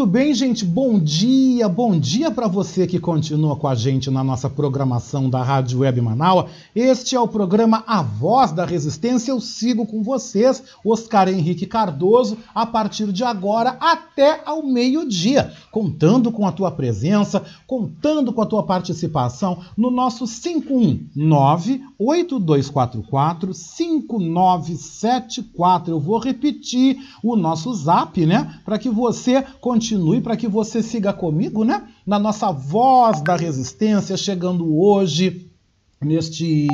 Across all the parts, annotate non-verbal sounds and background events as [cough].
Muito bem, gente. Bom dia, bom dia para você que continua com a gente na nossa programação da Rádio Web Manaus. Este é o programa A Voz da Resistência. Eu sigo com vocês, Oscar Henrique Cardoso, a partir de agora até ao meio-dia, contando com a tua presença, contando com a tua participação no nosso 519 8244 5974. Eu vou repetir o nosso zap, né? Para que você continue, para que você siga comigo, né? Na nossa voz da resistência, chegando hoje neste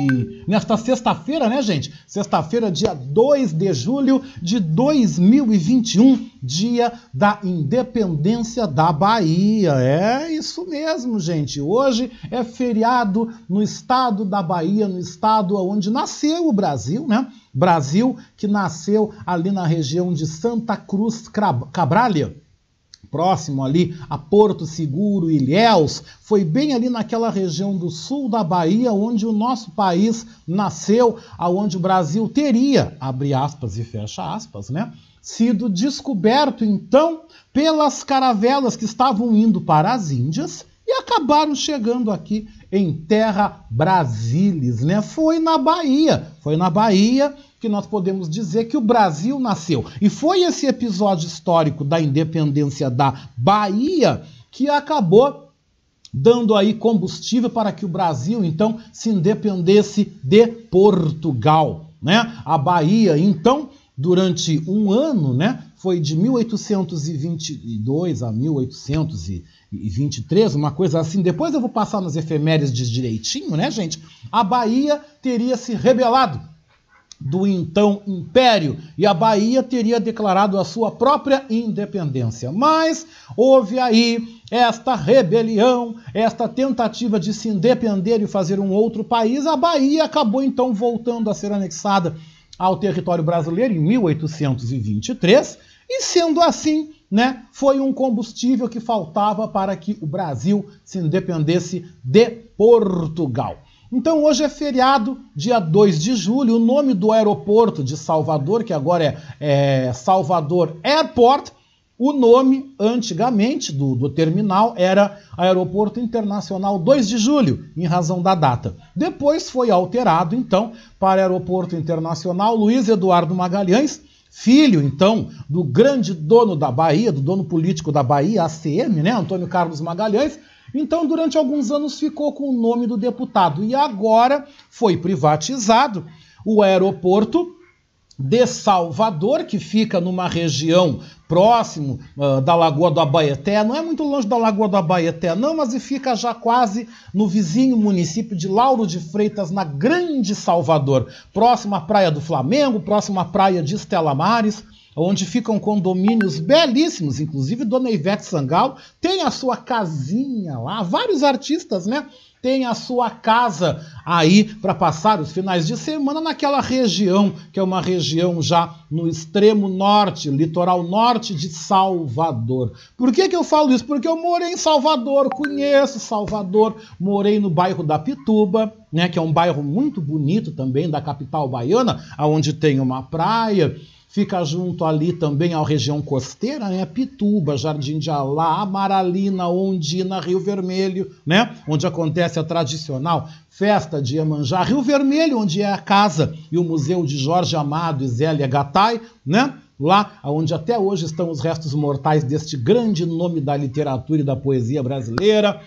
nesta sexta-feira, né, gente? Sexta-feira, dia 2 de julho de 2021, dia da independência da Bahia. É isso mesmo, gente. Hoje é feriado no estado da Bahia, no estado onde nasceu o Brasil, né? Brasil que nasceu ali na região de Santa Cruz Cabralha próximo ali a Porto Seguro, Ilhéus, foi bem ali naquela região do sul da Bahia onde o nosso país nasceu, aonde o Brasil teria, abre aspas e fecha aspas, né? Sido descoberto então pelas caravelas que estavam indo para as Índias e acabaram chegando aqui em terra Brasilis, né? Foi na Bahia, foi na Bahia que nós podemos dizer que o Brasil nasceu. E foi esse episódio histórico da independência da Bahia que acabou dando aí combustível para que o Brasil então se independesse de Portugal, né? A Bahia então durante um ano, né, foi de 1822 a 1823, uma coisa assim. Depois eu vou passar nas efemérides direitinho, né, gente? A Bahia teria se rebelado do então Império e a Bahia teria declarado a sua própria independência. Mas houve aí esta rebelião, esta tentativa de se independer e fazer um outro país. A Bahia acabou então voltando a ser anexada ao território brasileiro em 1823 e sendo assim, né, foi um combustível que faltava para que o Brasil se independesse de Portugal. Então hoje é feriado, dia 2 de julho. O nome do aeroporto de Salvador, que agora é, é Salvador Airport, o nome antigamente do, do, terminal era Aeroporto Internacional 2 de Julho, em razão da data. Depois foi alterado então para Aeroporto Internacional Luiz Eduardo Magalhães, filho então do grande dono da Bahia, do dono político da Bahia, ACM, né, Antônio Carlos Magalhães, então, durante alguns anos ficou com o nome do deputado. E agora foi privatizado o aeroporto de Salvador, que fica numa região próximo uh, da Lagoa do Abaeté, não é muito longe da Lagoa do Abaeté, não, mas fica já quase no vizinho município de Lauro de Freitas, na Grande Salvador, próximo à Praia do Flamengo, próximo à Praia de Estela Mares onde ficam condomínios belíssimos, inclusive Dona Ivete Sangalo tem a sua casinha lá, vários artistas, né? Tem a sua casa aí para passar os finais de semana naquela região, que é uma região já no extremo norte, litoral norte de Salvador. Por que, que eu falo isso? Porque eu morei em Salvador, conheço Salvador, morei no bairro da Pituba, né, que é um bairro muito bonito também da capital baiana, onde tem uma praia Fica junto ali também à região costeira, né? Pituba, Jardim de Alá, Amaralina, Ondina, Rio Vermelho, né? Onde acontece a tradicional festa de Iemanjá. Rio Vermelho, onde é a casa e o museu de Jorge Amado e Zélia Gattai, né? Lá onde até hoje estão os restos mortais deste grande nome da literatura e da poesia brasileira.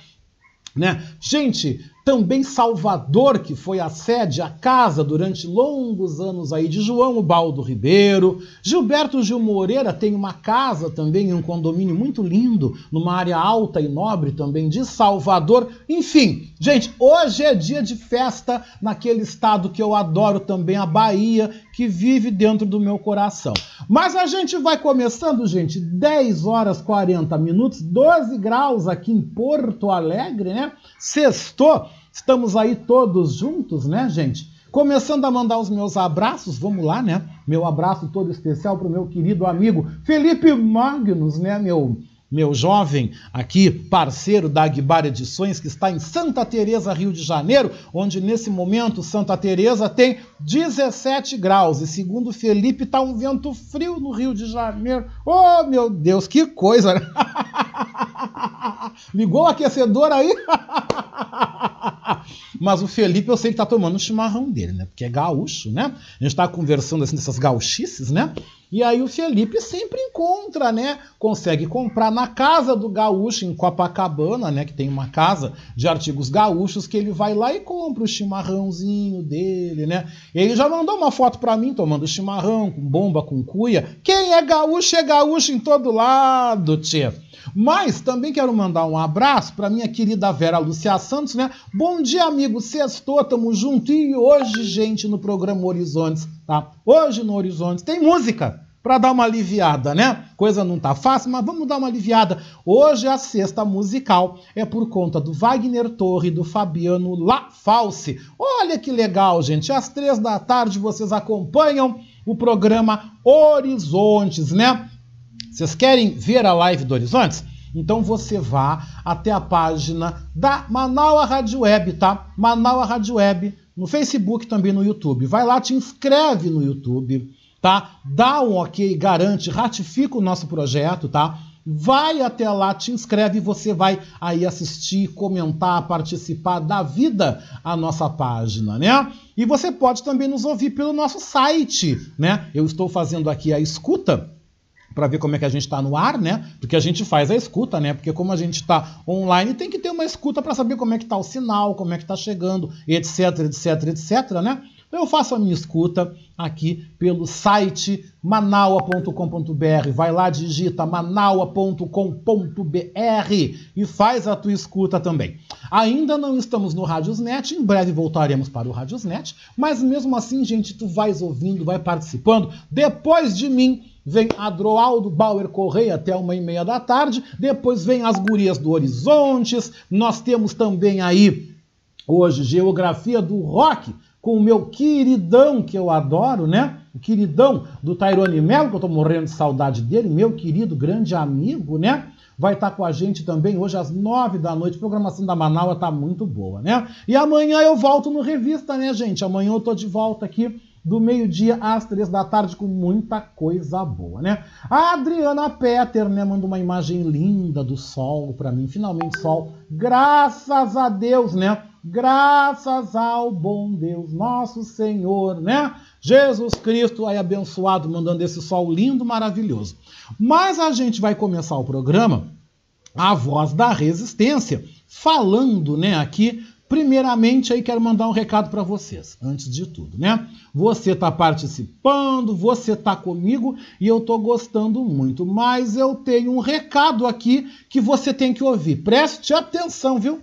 Né? Gente, também Salvador, que foi a sede, a casa durante longos anos aí de João Baldo Ribeiro. Gilberto Gil Moreira tem uma casa também em um condomínio muito lindo, numa área alta e nobre também de Salvador. Enfim, gente, hoje é dia de festa naquele estado que eu adoro também, a Bahia, que vive dentro do meu coração. Mas a gente vai começando, gente, 10 horas 40 minutos, 12 graus aqui em Porto Alegre, né? Sextou, estamos aí todos juntos, né, gente? Começando a mandar os meus abraços, vamos lá, né? Meu abraço todo especial para o meu querido amigo Felipe Magnus, né, meu meu jovem aqui, parceiro da Aguibar Edições, que está em Santa Teresa, Rio de Janeiro, onde nesse momento Santa Teresa tem 17 graus e segundo Felipe está um vento frio no Rio de Janeiro. Oh, meu Deus, que coisa! [laughs] Ligou o aquecedor aí? [laughs] [laughs] Mas o Felipe eu sei que tá tomando o chimarrão dele, né? Porque é gaúcho, né? A gente tá conversando assim dessas gauchices, né? E aí o Felipe sempre encontra, né? Consegue comprar na casa do gaúcho em Copacabana, né? Que tem uma casa de artigos gaúchos que ele vai lá e compra o chimarrãozinho dele, né? Ele já mandou uma foto para mim tomando chimarrão, com bomba, com cuia. Quem é gaúcho é gaúcho em todo lado, tia. Mas também quero mandar um abraço para minha querida Vera Lucia Santos, né? Bom dia, amigo. Sextou, tamo junto. E hoje, gente, no programa Horizontes, tá? Hoje no Horizontes tem música para dar uma aliviada, né? Coisa não tá fácil, mas vamos dar uma aliviada. Hoje a sexta musical é por conta do Wagner Torre e do Fabiano La False. Olha que legal, gente. Às três da tarde vocês acompanham o programa Horizontes, né? Vocês querem ver a live do Horizontes? Então você vá até a página da Manaua Rádio Web, tá? Manaua Rádio Web, no Facebook também no YouTube. Vai lá, te inscreve no YouTube, tá? Dá um ok, garante, ratifica o nosso projeto, tá? Vai até lá, te inscreve e você vai aí assistir, comentar, participar, dar vida à nossa página, né? E você pode também nos ouvir pelo nosso site, né? Eu estou fazendo aqui a escuta para ver como é que a gente está no ar, né? Porque a gente faz a escuta, né? Porque como a gente está online, tem que ter uma escuta para saber como é que está o sinal, como é que está chegando, etc, etc, etc, né? Então eu faço a minha escuta aqui pelo site manaua.com.br. Vai lá, digita manaua.com.br e faz a tua escuta também. Ainda não estamos no Radiosnet, em breve voltaremos para o Radiosnet, mas mesmo assim, gente, tu vais ouvindo, vai participando. Depois de mim, vem Adroaldo Bauer Correia até uma e meia da tarde, depois vem as gurias do Horizontes, nós temos também aí hoje Geografia do Rock, com o meu queridão que eu adoro, né? O queridão do Tairone Melo, que eu tô morrendo de saudade dele, meu querido grande amigo, né? Vai estar tá com a gente também hoje às nove da noite. A programação da Manaus tá muito boa, né? E amanhã eu volto no Revista, né, gente? Amanhã eu tô de volta aqui do meio-dia às três da tarde com muita coisa boa, né? A Adriana Peter, né, manda uma imagem linda do sol para mim, finalmente sol. Graças a Deus, né? Graças ao bom Deus, nosso Senhor, né? Jesus Cristo aí abençoado, mandando esse sol lindo, maravilhoso. Mas a gente vai começar o programa A Voz da Resistência, falando, né, aqui Primeiramente, aí quero mandar um recado para vocês, antes de tudo, né? Você está participando, você está comigo e eu estou gostando muito, mas eu tenho um recado aqui que você tem que ouvir. Preste atenção, viu?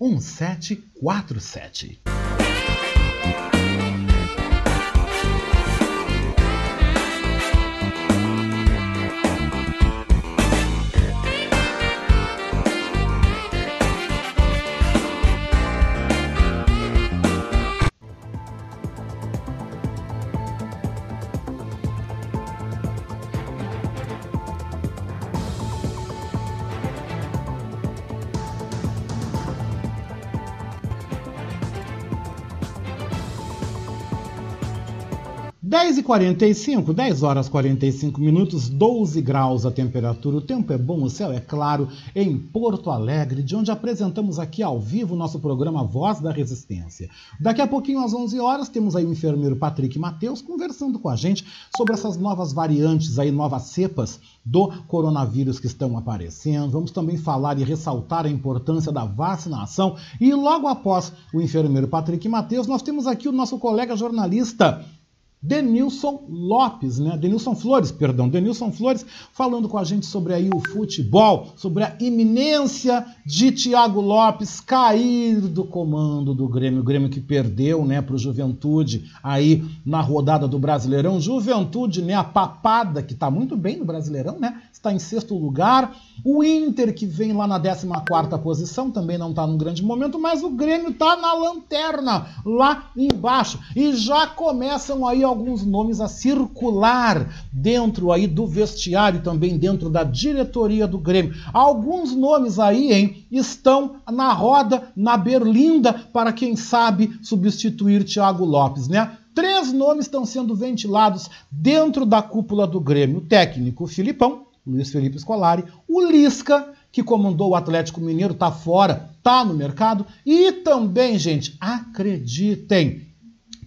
1747. 10 e 45, 10 horas 45 minutos, 12 graus a temperatura. O tempo é bom, o céu é claro em Porto Alegre, de onde apresentamos aqui ao vivo o nosso programa Voz da Resistência. Daqui a pouquinho, às 11 horas, temos aí o enfermeiro Patrick Mateus conversando com a gente sobre essas novas variantes aí, novas cepas do coronavírus que estão aparecendo. Vamos também falar e ressaltar a importância da vacinação. E logo após o enfermeiro Patrick Mateus, nós temos aqui o nosso colega jornalista Denilson Lopes, né? Denilson Flores, perdão, Denilson Flores falando com a gente sobre aí o futebol, sobre a iminência de Thiago Lopes cair do comando do Grêmio, o Grêmio que perdeu, né, para o Juventude aí na rodada do Brasileirão, Juventude, né, a papada que está muito bem no Brasileirão, né? Está em sexto lugar. O Inter que vem lá na 14 quarta posição, também não está num grande momento, mas o Grêmio está na lanterna lá embaixo e já começam aí alguns nomes a circular dentro aí do vestiário, também dentro da diretoria do Grêmio. Alguns nomes aí, hein, estão na roda, na berlinda, para quem sabe substituir Thiago Lopes, né? Três nomes estão sendo ventilados dentro da cúpula do Grêmio. O técnico Filipão, Luiz Felipe Scolari, o Lisca, que comandou o Atlético Mineiro, está fora, está no mercado, e também, gente, acreditem,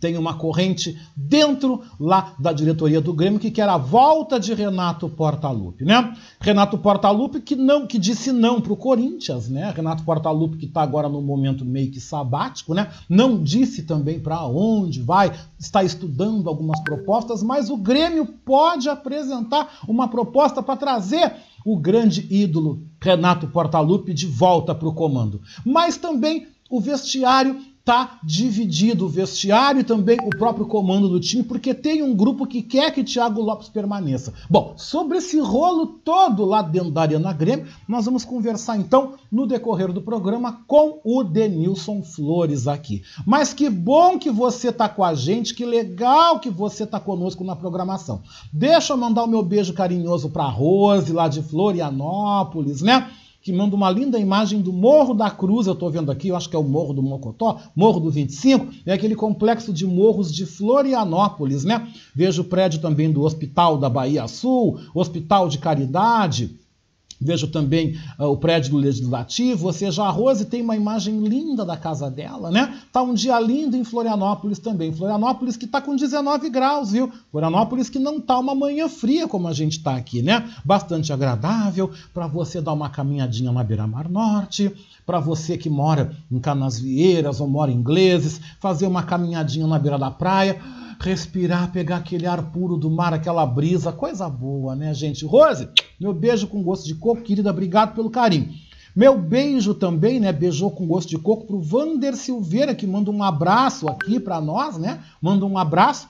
tem uma corrente dentro lá da diretoria do Grêmio que quer a volta de Renato Portaluppi, né? Renato Portaluppi que não que disse não para o Corinthians, né? Renato Portaluppi que está agora no momento meio que sabático, né? Não disse também para onde vai, está estudando algumas propostas, mas o Grêmio pode apresentar uma proposta para trazer o grande ídolo Renato Portaluppi de volta para o comando. Mas também o vestiário tá dividido o vestiário e também o próprio comando do time, porque tem um grupo que quer que Thiago Lopes permaneça. Bom, sobre esse rolo todo lá dentro da Arena Grêmio, nós vamos conversar então no decorrer do programa com o Denilson Flores aqui. Mas que bom que você tá com a gente, que legal que você tá conosco na programação. Deixa eu mandar o meu beijo carinhoso para Rose lá de Florianópolis, né? Que manda uma linda imagem do Morro da Cruz, eu estou vendo aqui, eu acho que é o Morro do Mocotó, Morro do 25, é aquele complexo de morros de Florianópolis, né? Vejo o prédio também do Hospital da Bahia Sul, Hospital de Caridade, Vejo também uh, o prédio do Legislativo, ou seja, a Rose tem uma imagem linda da casa dela, né? Tá um dia lindo em Florianópolis também. Florianópolis que tá com 19 graus, viu? Florianópolis que não tá uma manhã fria como a gente tá aqui, né? Bastante agradável para você dar uma caminhadinha na Beira-Mar Norte, para você que mora em Canasvieiras ou mora em Ingleses, fazer uma caminhadinha na beira da praia respirar, pegar aquele ar puro do mar, aquela brisa, coisa boa, né, gente? Rose, meu beijo com gosto de coco, querida, obrigado pelo carinho. Meu beijo também, né? Beijou com gosto de coco pro Vander Silveira, que manda um abraço aqui para nós, né? Manda um abraço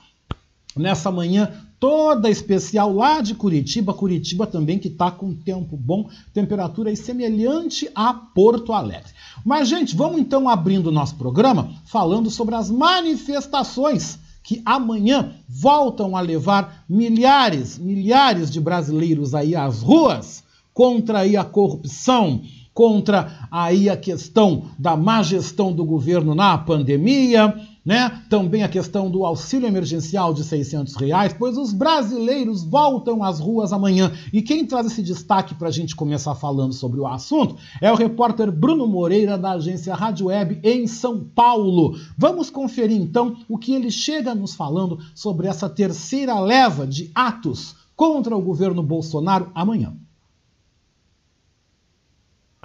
nessa manhã toda especial lá de Curitiba. Curitiba também que tá com tempo bom, temperatura semelhante a Porto Alegre. Mas, gente, vamos então abrindo o nosso programa falando sobre as manifestações que amanhã voltam a levar milhares, milhares de brasileiros aí às ruas contra aí a corrupção, contra aí a questão da má gestão do governo na pandemia, né? Também a questão do auxílio emergencial de 600 reais, pois os brasileiros voltam às ruas amanhã. E quem traz esse destaque para a gente começar falando sobre o assunto é o repórter Bruno Moreira, da agência Rádio Web em São Paulo. Vamos conferir então o que ele chega nos falando sobre essa terceira leva de atos contra o governo Bolsonaro amanhã.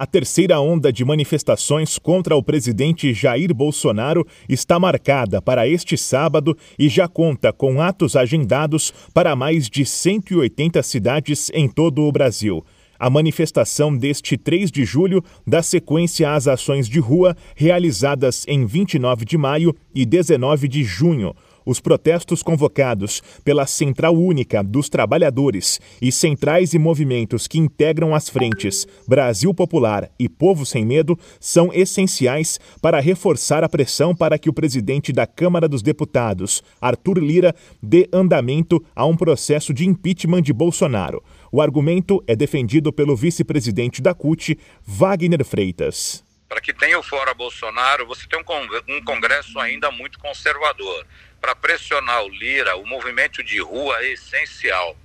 A terceira onda de manifestações contra o presidente Jair Bolsonaro está marcada para este sábado e já conta com atos agendados para mais de 180 cidades em todo o Brasil. A manifestação deste 3 de julho dá sequência às ações de rua realizadas em 29 de maio e 19 de junho os protestos convocados pela Central Única dos Trabalhadores e centrais e movimentos que integram as frentes Brasil Popular e Povo Sem Medo são essenciais para reforçar a pressão para que o presidente da Câmara dos Deputados, Arthur Lira, dê andamento a um processo de impeachment de Bolsonaro. O argumento é defendido pelo vice-presidente da CUT, Wagner Freitas para que tenha o fora Bolsonaro, você tem um congresso ainda muito conservador para pressionar o Lira, o movimento de rua é essencial.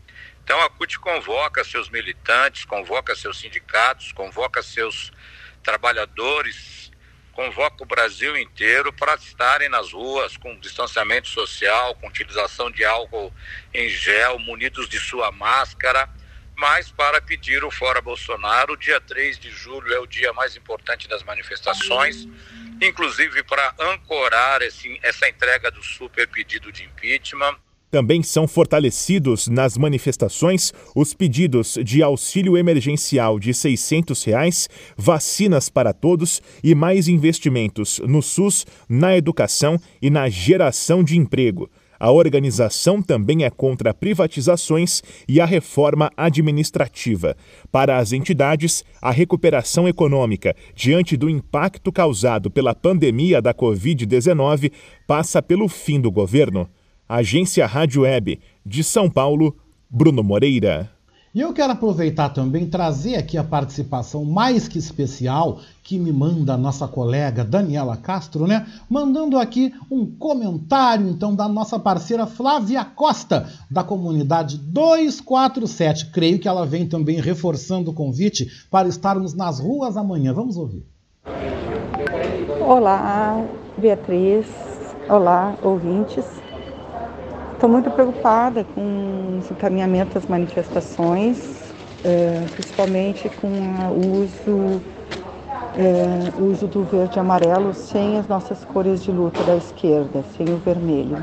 Então a CUT convoca seus militantes, convoca seus sindicatos, convoca seus trabalhadores, convoca o Brasil inteiro para estarem nas ruas com distanciamento social, com utilização de álcool em gel, munidos de sua máscara, mas para pedir o fora Bolsonaro. O dia 3 de julho é o dia mais importante das manifestações, inclusive para ancorar esse, essa entrega do super pedido de impeachment. Também são fortalecidos nas manifestações os pedidos de auxílio emergencial de 600 reais, vacinas para todos e mais investimentos no SUS, na educação e na geração de emprego. A organização também é contra privatizações e a reforma administrativa. Para as entidades, a recuperação econômica diante do impacto causado pela pandemia da Covid-19 passa pelo fim do governo. Agência Rádio Web, de São Paulo, Bruno Moreira. E eu quero aproveitar também trazer aqui a participação mais que especial que me manda a nossa colega Daniela Castro, né? Mandando aqui um comentário então da nossa parceira Flávia Costa, da comunidade 247. Creio que ela vem também reforçando o convite para estarmos nas ruas amanhã. Vamos ouvir. Olá, Beatriz. Olá, ouvintes. Estou muito preocupada com os encaminhamentos das manifestações, é, principalmente com o uso, é, uso do verde e amarelo sem as nossas cores de luta da esquerda, sem o vermelho.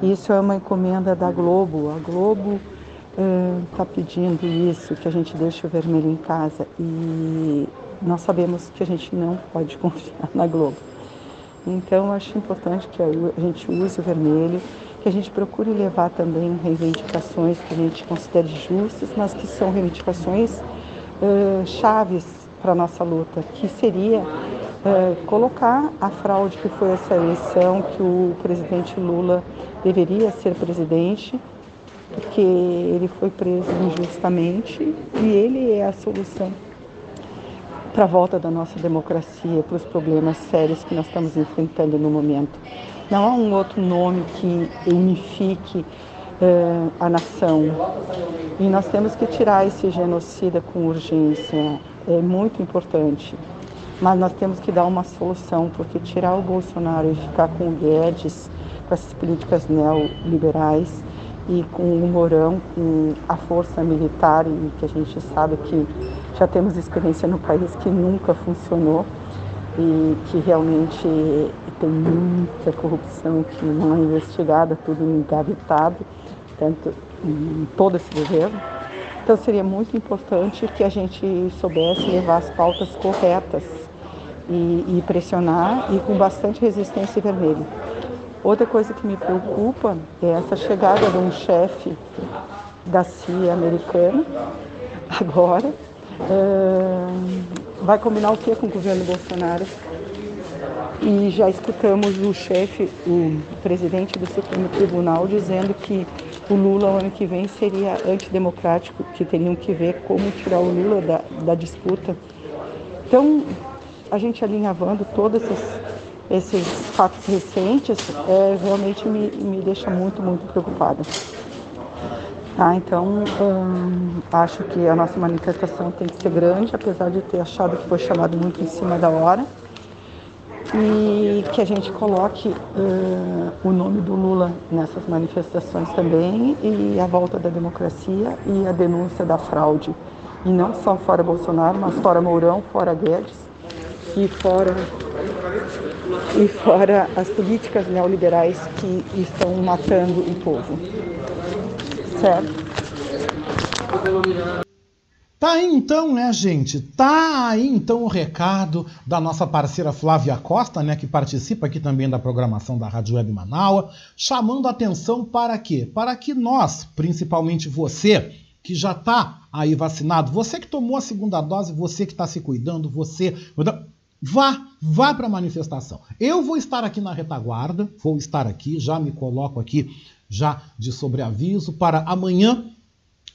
Isso é uma encomenda da Globo. A Globo está é, pedindo isso, que a gente deixe o vermelho em casa. E nós sabemos que a gente não pode [laughs] confiar na Globo. Então, acho importante que a gente use o vermelho que a gente procure levar também reivindicações que a gente considere justas, mas que são reivindicações uh, chaves para a nossa luta, que seria uh, colocar a fraude que foi essa eleição, que o presidente Lula deveria ser presidente, porque ele foi preso injustamente e ele é a solução para a volta da nossa democracia, para os problemas sérios que nós estamos enfrentando no momento. Não há um outro nome que unifique uh, a nação. E nós temos que tirar esse genocida com urgência. É muito importante. Mas nós temos que dar uma solução, porque tirar o Bolsonaro e ficar com o Guedes, com essas políticas neoliberais e com o Mourão, com a força militar, e que a gente sabe que já temos experiência no país que nunca funcionou e que realmente tem muita corrupção que não é investigada, tudo engavetado, tanto em todo esse governo. Então seria muito importante que a gente soubesse levar as pautas corretas e, e pressionar e com bastante resistência vermelha. Outra coisa que me preocupa é essa chegada de um chefe da CIA americana agora. Uh, vai combinar o que com o governo Bolsonaro? E já escutamos o chefe, o presidente do Supremo Tribunal, dizendo que o Lula ano que vem seria antidemocrático, que teriam que ver como tirar o Lula da, da disputa. Então, a gente alinhavando todos esses, esses fatos recentes, é, realmente me, me deixa muito, muito preocupada. Tá, então, hum, acho que a nossa manifestação tem que ser grande, apesar de ter achado que foi chamado muito em cima da hora e que a gente coloque uh, o nome do Lula nessas manifestações também e a volta da democracia e a denúncia da fraude. E não só fora Bolsonaro, mas fora Mourão, fora Guedes e fora, e fora as políticas neoliberais que estão matando o povo. Certo? Tá aí então, né, gente? Tá aí então o recado da nossa parceira Flávia Costa, né, que participa aqui também da programação da Rádio Web Manaus, chamando atenção para quê? Para que nós, principalmente você, que já está aí vacinado, você que tomou a segunda dose, você que está se cuidando, você. Vá, vá para a manifestação. Eu vou estar aqui na retaguarda, vou estar aqui, já me coloco aqui, já de sobreaviso, para amanhã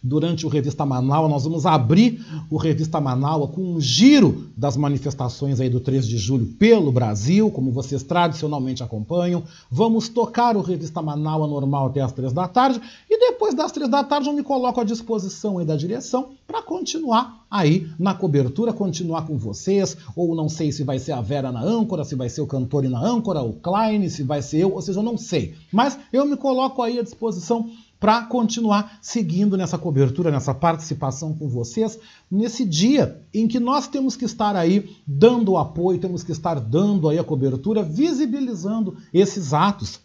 durante o Revista Manaus. Nós vamos abrir o Revista Manaus com um giro das manifestações aí do 3 de julho pelo Brasil, como vocês tradicionalmente acompanham. Vamos tocar o Revista Manaus normal até as três da tarde e depois das três da tarde eu me coloco à disposição aí da direção para continuar aí na cobertura, continuar com vocês, ou não sei se vai ser a Vera na âncora, se vai ser o Cantori na âncora, o Klein, se vai ser eu, ou seja, eu não sei. Mas eu me coloco aí à disposição para continuar seguindo nessa cobertura, nessa participação com vocês, nesse dia em que nós temos que estar aí dando apoio, temos que estar dando aí a cobertura, visibilizando esses atos,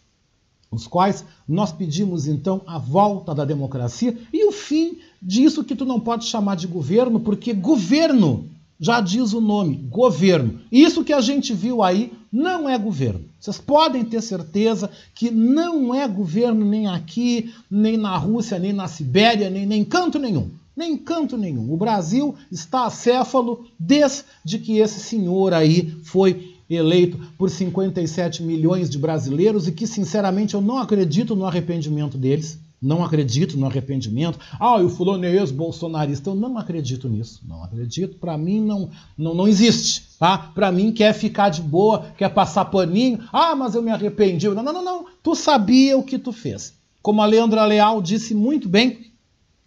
os quais nós pedimos então a volta da democracia e o fim disso que tu não pode chamar de governo, porque governo já diz o nome, governo. Isso que a gente viu aí não é governo. Vocês podem ter certeza que não é governo nem aqui, nem na Rússia, nem na Sibéria, nem, nem canto nenhum. Nem canto nenhum. O Brasil está acéfalo desde que esse senhor aí foi eleito por 57 milhões de brasileiros e que, sinceramente, eu não acredito no arrependimento deles. Não acredito no arrependimento. Ah, o fulano é ex-bolsonarista. Eu não acredito nisso. Não acredito. Para mim não, não, não existe. Tá? Para mim quer ficar de boa, quer passar paninho. Ah, mas eu me arrependi. Não, não, não, não. Tu sabia o que tu fez. Como a Leandra Leal disse muito bem,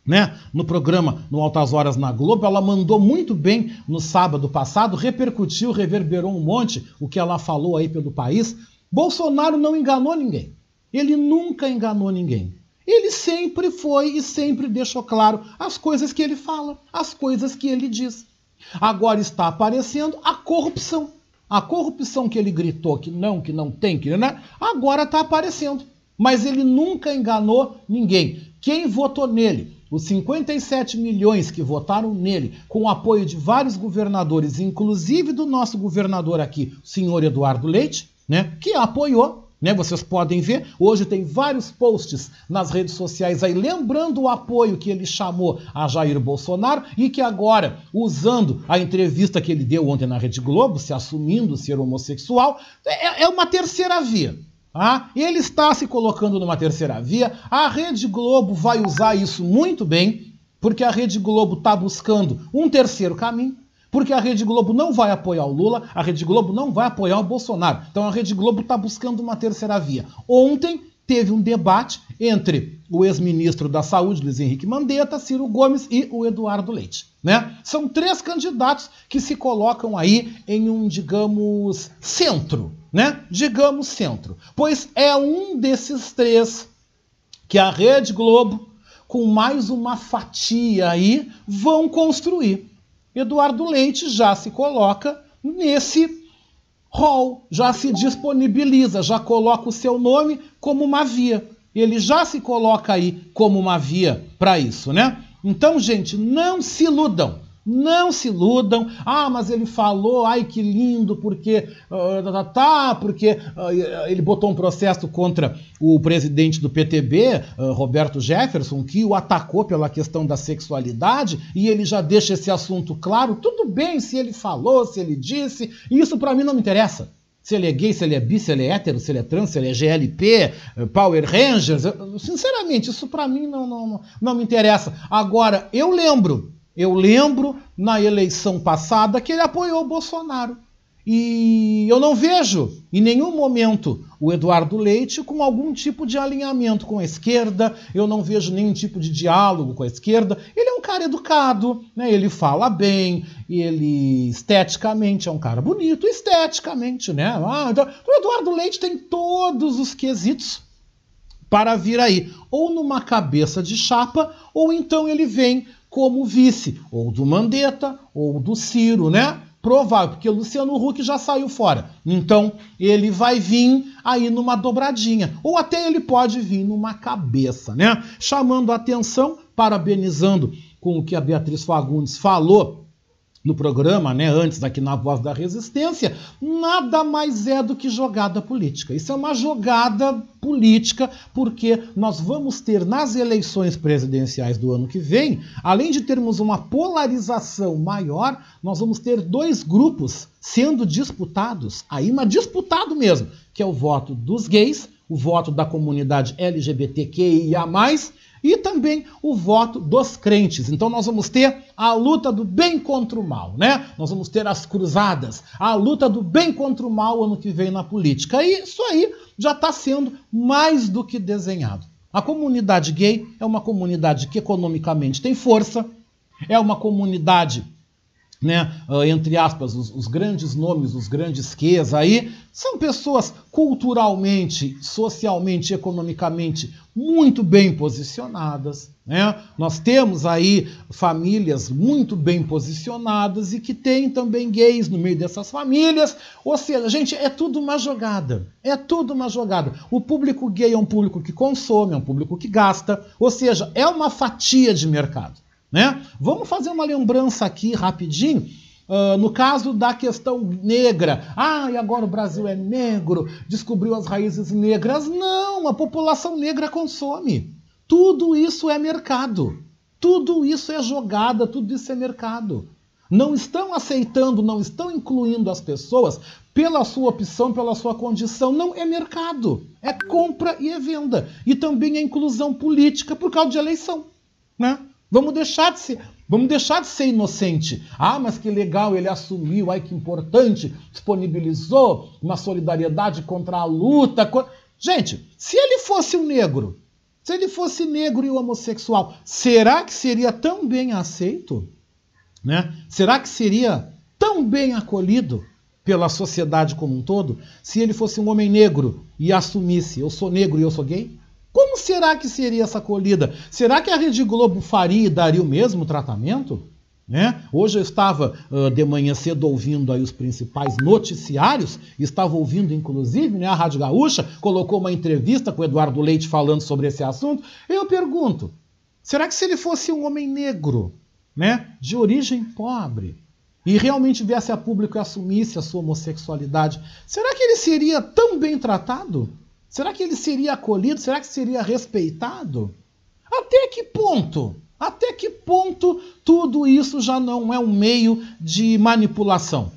né, no programa no Altas Horas na Globo, ela mandou muito bem no sábado passado, repercutiu, reverberou um monte o que ela falou aí pelo país. Bolsonaro não enganou ninguém. Ele nunca enganou ninguém. Ele sempre foi e sempre deixou claro as coisas que ele fala, as coisas que ele diz. Agora está aparecendo a corrupção. A corrupção que ele gritou que não, que não tem, que né? agora está aparecendo. Mas ele nunca enganou ninguém. Quem votou nele? Os 57 milhões que votaram nele, com o apoio de vários governadores, inclusive do nosso governador aqui, o senhor Eduardo Leite, né, que apoiou, né? Vocês podem ver, hoje tem vários posts nas redes sociais aí lembrando o apoio que ele chamou a Jair Bolsonaro e que agora, usando a entrevista que ele deu ontem na Rede Globo, se assumindo ser homossexual, é, é uma terceira via. Tá? Ele está se colocando numa terceira via. A Rede Globo vai usar isso muito bem, porque a Rede Globo está buscando um terceiro caminho. Porque a Rede Globo não vai apoiar o Lula, a Rede Globo não vai apoiar o Bolsonaro. Então a Rede Globo está buscando uma terceira via. Ontem teve um debate entre o ex-ministro da Saúde, Luiz Henrique Mandetta, Ciro Gomes e o Eduardo Leite. Né? São três candidatos que se colocam aí em um, digamos, centro. Né? Digamos centro. Pois é um desses três que a Rede Globo, com mais uma fatia aí, vão construir. Eduardo Leite já se coloca nesse rol, já se disponibiliza, já coloca o seu nome como uma via. Ele já se coloca aí como uma via para isso, né? Então, gente, não se iludam. Não se iludam. Ah, mas ele falou, ai que lindo, porque uh, tá, porque uh, ele botou um processo contra o presidente do PTB, uh, Roberto Jefferson, que o atacou pela questão da sexualidade, e ele já deixa esse assunto claro. Tudo bem se ele falou, se ele disse, isso para mim não me interessa. Se ele é gay, se ele é bi, se ele é hétero, se ele é trans, se ele é GLP, Power Rangers, sinceramente, isso para mim não, não, não me interessa. Agora, eu lembro eu lembro na eleição passada que ele apoiou o Bolsonaro. E eu não vejo em nenhum momento o Eduardo Leite com algum tipo de alinhamento com a esquerda, eu não vejo nenhum tipo de diálogo com a esquerda. Ele é um cara educado, né? ele fala bem, ele esteticamente é um cara bonito, esteticamente, né? Ah, então, o Eduardo Leite tem todos os quesitos para vir aí, ou numa cabeça de chapa, ou então ele vem como vice, ou do Mandetta, ou do Ciro, né? Provável, porque o Luciano Huck já saiu fora. Então, ele vai vir aí numa dobradinha. Ou até ele pode vir numa cabeça, né? Chamando a atenção, parabenizando com o que a Beatriz Fagundes falou no programa, né, antes aqui na Voz da Resistência, nada mais é do que jogada política. Isso é uma jogada política, porque nós vamos ter nas eleições presidenciais do ano que vem, além de termos uma polarização maior, nós vamos ter dois grupos sendo disputados, aí mas disputado mesmo, que é o voto dos gays, o voto da comunidade LGBTQIA+, e também o voto dos crentes. Então nós vamos ter a luta do bem contra o mal, né? Nós vamos ter as cruzadas, a luta do bem contra o mal ano que vem na política. E isso aí já está sendo mais do que desenhado. A comunidade gay é uma comunidade que economicamente tem força, é uma comunidade né, uh, entre aspas, os, os, grandes nomes, os grandes quês aí, são pessoas culturalmente, socialmente, economicamente muito bem posicionadas. Né? Nós temos aí famílias muito bem posicionadas e que tem também gays no meio dessas famílias. Ou seja, gente, é tudo uma jogada. É tudo uma jogada. O público gay é um público que consome, é um público que gasta. Ou seja, é uma fatia de mercado. Né? Vamos fazer uma lembrança aqui rapidinho. Uh, no caso da questão negra, ah, e agora o Brasil é negro, descobriu as raízes negras. Não, a população negra consome. Tudo isso é mercado. Tudo isso é jogada, tudo isso é mercado. Não estão aceitando, não estão incluindo as pessoas pela sua opção, pela sua condição. Não é mercado. É compra e é venda. E também é inclusão política por causa de eleição. Né? Vamos deixar de ser, vamos deixar de ser inocente. Ah, mas que legal, ele assumiu, ai que importante, disponibilizou uma solidariedade contra a luta. Gente, se ele fosse um negro, se ele fosse negro e homossexual, será que seria tão bem aceito? Né? Será que seria tão bem acolhido pela sociedade como um todo se ele fosse um homem negro e assumisse eu sou negro e eu sou gay? Como será que seria essa acolhida? Será que a Rede Globo faria e daria o mesmo tratamento? Né? Hoje eu estava uh, de manhã cedo ouvindo aí os principais noticiários, estava ouvindo inclusive né, a Rádio Gaúcha, colocou uma entrevista com o Eduardo Leite falando sobre esse assunto. Eu pergunto, será que se ele fosse um homem negro, né, de origem pobre, e realmente viesse a público e assumisse a sua homossexualidade, será que ele seria tão bem tratado? Será que ele seria acolhido? Será que seria respeitado? Até que ponto? Até que ponto tudo isso já não é um meio de manipulação?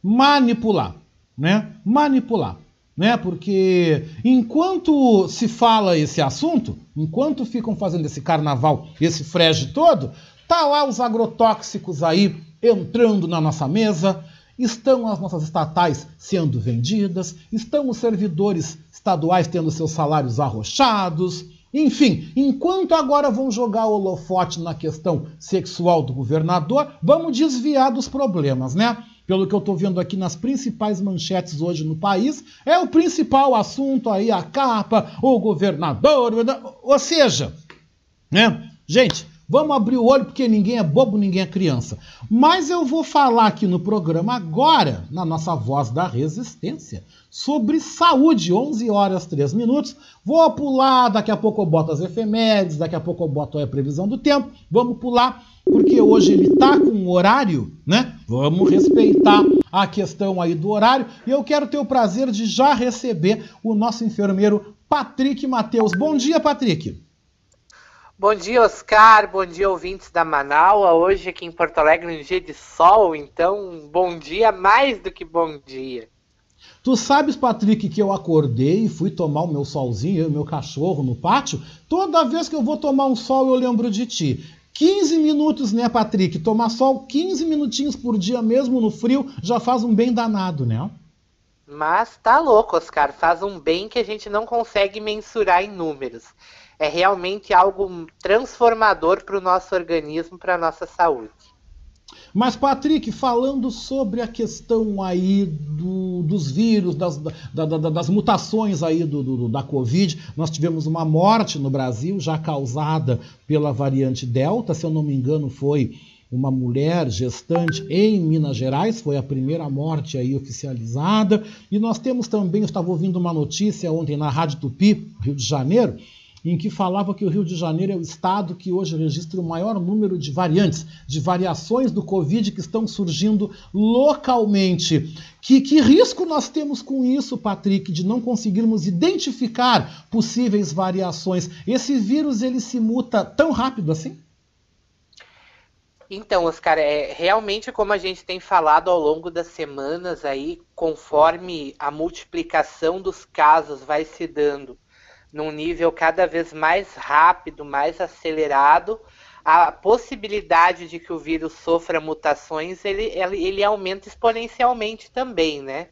Manipular, né? Manipular, né? Porque enquanto se fala esse assunto, enquanto ficam fazendo esse carnaval, esse frege todo, tá lá os agrotóxicos aí entrando na nossa mesa, estão as nossas estatais sendo vendidas, estão os servidores estaduais tendo seus salários arrochados. Enfim, enquanto agora vão jogar o holofote na questão sexual do governador, vamos desviar dos problemas, né? Pelo que eu estou vendo aqui nas principais manchetes hoje no país, é o principal assunto aí, a capa, o governador, ou seja, né? Gente, Vamos abrir o olho porque ninguém é bobo, ninguém é criança. Mas eu vou falar aqui no programa agora, na nossa voz da resistência, sobre saúde, 11 horas 3 minutos. Vou pular, daqui a pouco eu boto as efemérides, daqui a pouco eu boto a previsão do tempo. Vamos pular, porque hoje ele tá com horário, né? Vamos respeitar a questão aí do horário. E eu quero ter o prazer de já receber o nosso enfermeiro Patrick Matheus. Bom dia, Patrick. Bom dia, Oscar. Bom dia, ouvintes da Manaua. Hoje aqui em Porto Alegre, um dia de sol, então bom dia mais do que bom dia. Tu sabes, Patrick, que eu acordei e fui tomar o meu solzinho, eu e meu cachorro no pátio. Toda vez que eu vou tomar um sol, eu lembro de ti. 15 minutos, né, Patrick? Tomar sol 15 minutinhos por dia, mesmo no frio, já faz um bem danado, né? Mas tá louco, Oscar. Faz um bem que a gente não consegue mensurar em números é realmente algo transformador para o nosso organismo, para a nossa saúde. Mas, Patrick, falando sobre a questão aí do, dos vírus, das, da, da, das mutações aí do, do, da Covid, nós tivemos uma morte no Brasil já causada pela variante Delta, se eu não me engano, foi uma mulher gestante em Minas Gerais, foi a primeira morte aí oficializada. E nós temos também, eu estava ouvindo uma notícia ontem na Rádio Tupi, Rio de Janeiro, em que falava que o Rio de Janeiro é o estado que hoje registra o maior número de variantes, de variações do Covid que estão surgindo localmente. Que, que risco nós temos com isso, Patrick, de não conseguirmos identificar possíveis variações? Esse vírus ele se muta tão rápido assim? Então, Oscar, é realmente como a gente tem falado ao longo das semanas aí, conforme a multiplicação dos casos vai se dando num nível cada vez mais rápido, mais acelerado, a possibilidade de que o vírus sofra mutações, ele, ele, ele aumenta exponencialmente também, né?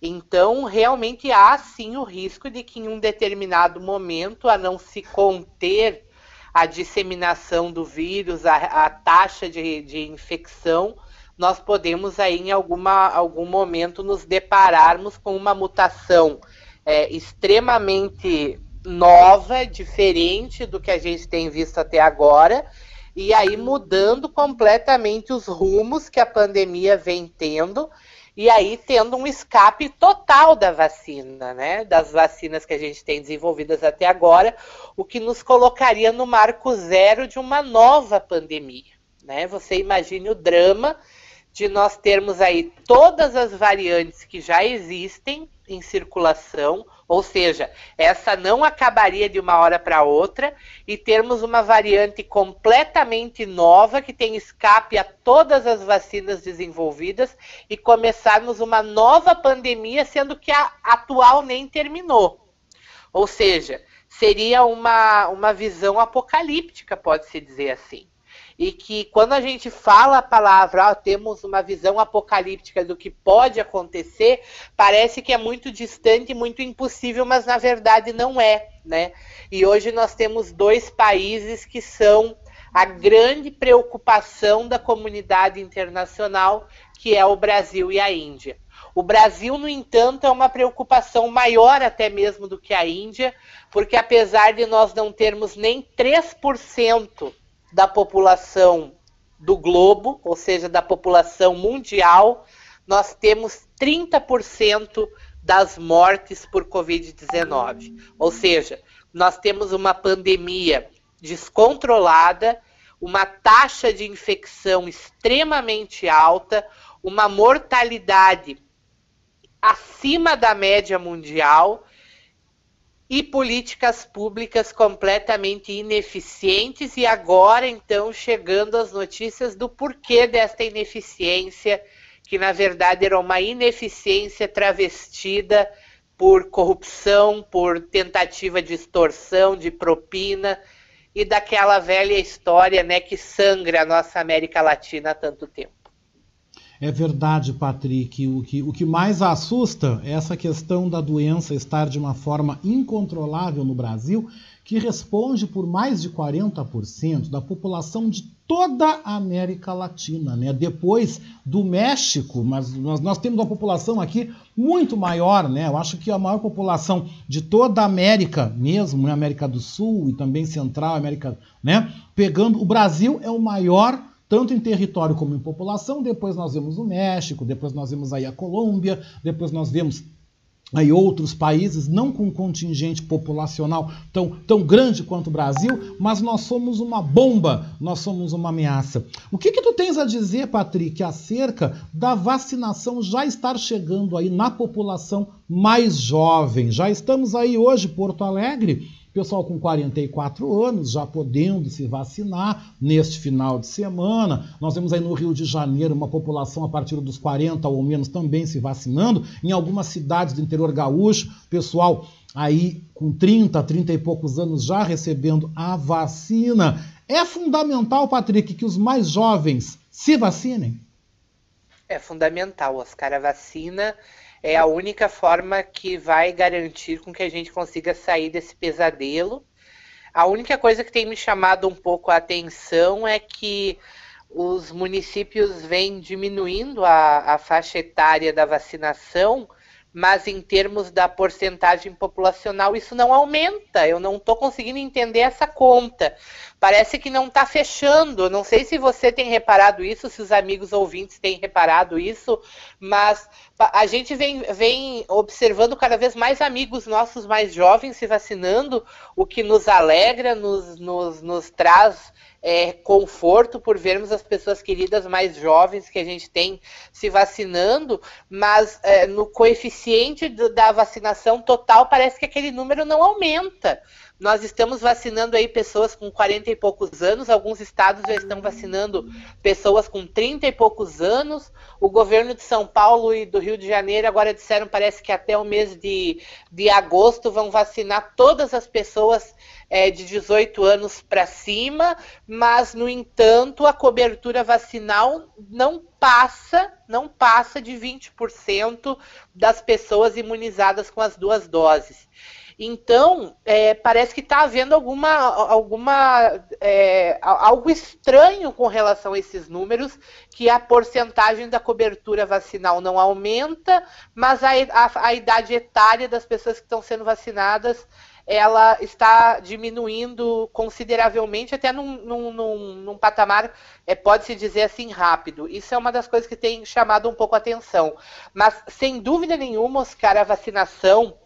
Então, realmente há sim o risco de que em um determinado momento, a não se conter a disseminação do vírus, a, a taxa de, de infecção, nós podemos aí em alguma, algum momento nos depararmos com uma mutação é, extremamente nova, diferente do que a gente tem visto até agora, e aí mudando completamente os rumos que a pandemia vem tendo, e aí tendo um escape total da vacina, né? Das vacinas que a gente tem desenvolvidas até agora, o que nos colocaria no marco zero de uma nova pandemia, né? Você imagine o drama de nós termos aí todas as variantes que já existem em circulação, ou seja, essa não acabaria de uma hora para outra e termos uma variante completamente nova que tem escape a todas as vacinas desenvolvidas e começarmos uma nova pandemia, sendo que a atual nem terminou. Ou seja, seria uma, uma visão apocalíptica, pode-se dizer assim e que quando a gente fala a palavra, temos uma visão apocalíptica do que pode acontecer, parece que é muito distante, muito impossível, mas na verdade não é, né? E hoje nós temos dois países que são a grande preocupação da comunidade internacional, que é o Brasil e a Índia. O Brasil, no entanto, é uma preocupação maior até mesmo do que a Índia, porque apesar de nós não termos nem 3% da população do globo, ou seja, da população mundial, nós temos 30% das mortes por Covid-19. Ou seja, nós temos uma pandemia descontrolada, uma taxa de infecção extremamente alta, uma mortalidade acima da média mundial e políticas públicas completamente ineficientes e agora então chegando as notícias do porquê desta ineficiência, que na verdade era uma ineficiência travestida por corrupção, por tentativa de extorsão, de propina e daquela velha história, né, que sangra a nossa América Latina há tanto tempo. É verdade, Patrick. O que, o que mais assusta é essa questão da doença estar de uma forma incontrolável no Brasil, que responde por mais de 40% da população de toda a América Latina, né? Depois do México, mas nós, nós temos uma população aqui muito maior, né? Eu acho que a maior população de toda a América, mesmo, né? América do Sul e também Central, América, né? Pegando o Brasil é o maior tanto em território como em população. Depois nós vemos o México, depois nós vemos aí a Colômbia, depois nós vemos aí outros países, não com contingente populacional tão, tão grande quanto o Brasil, mas nós somos uma bomba, nós somos uma ameaça. O que, que tu tens a dizer, Patrick, acerca da vacinação já estar chegando aí na população mais jovem? Já estamos aí hoje, Porto Alegre, Pessoal com 44 anos já podendo se vacinar neste final de semana. Nós vemos aí no Rio de Janeiro uma população a partir dos 40 ou menos também se vacinando. Em algumas cidades do interior gaúcho, pessoal aí com 30, 30 e poucos anos já recebendo a vacina. É fundamental, Patrick, que os mais jovens se vacinem? É fundamental, Oscar. A vacina é a única forma que vai garantir com que a gente consiga sair desse pesadelo. A única coisa que tem me chamado um pouco a atenção é que os municípios vêm diminuindo a, a faixa etária da vacinação mas em termos da porcentagem populacional isso não aumenta. Eu não estou conseguindo entender essa conta. Parece que não está fechando. Não sei se você tem reparado isso, se os amigos ouvintes têm reparado isso, mas a gente vem, vem observando cada vez mais amigos nossos mais jovens se vacinando, o que nos alegra, nos, nos, nos traz é, conforto por vermos as pessoas queridas mais jovens que a gente tem se vacinando, mas é, no coeficiente do, da vacinação total parece que aquele número não aumenta. Nós estamos vacinando aí pessoas com 40 e poucos anos, alguns estados já estão vacinando pessoas com 30 e poucos anos. O governo de São Paulo e do Rio de Janeiro agora disseram, parece que até o mês de, de agosto vão vacinar todas as pessoas é, de 18 anos para cima, mas, no entanto, a cobertura vacinal não passa, não passa de 20% das pessoas imunizadas com as duas doses. Então, é, parece que está havendo alguma, alguma é, algo estranho com relação a esses números, que a porcentagem da cobertura vacinal não aumenta, mas a, a, a idade etária das pessoas que estão sendo vacinadas ela está diminuindo consideravelmente, até num, num, num, num patamar, é, pode-se dizer assim, rápido. Isso é uma das coisas que tem chamado um pouco a atenção. Mas, sem dúvida nenhuma, Oscar, a vacinação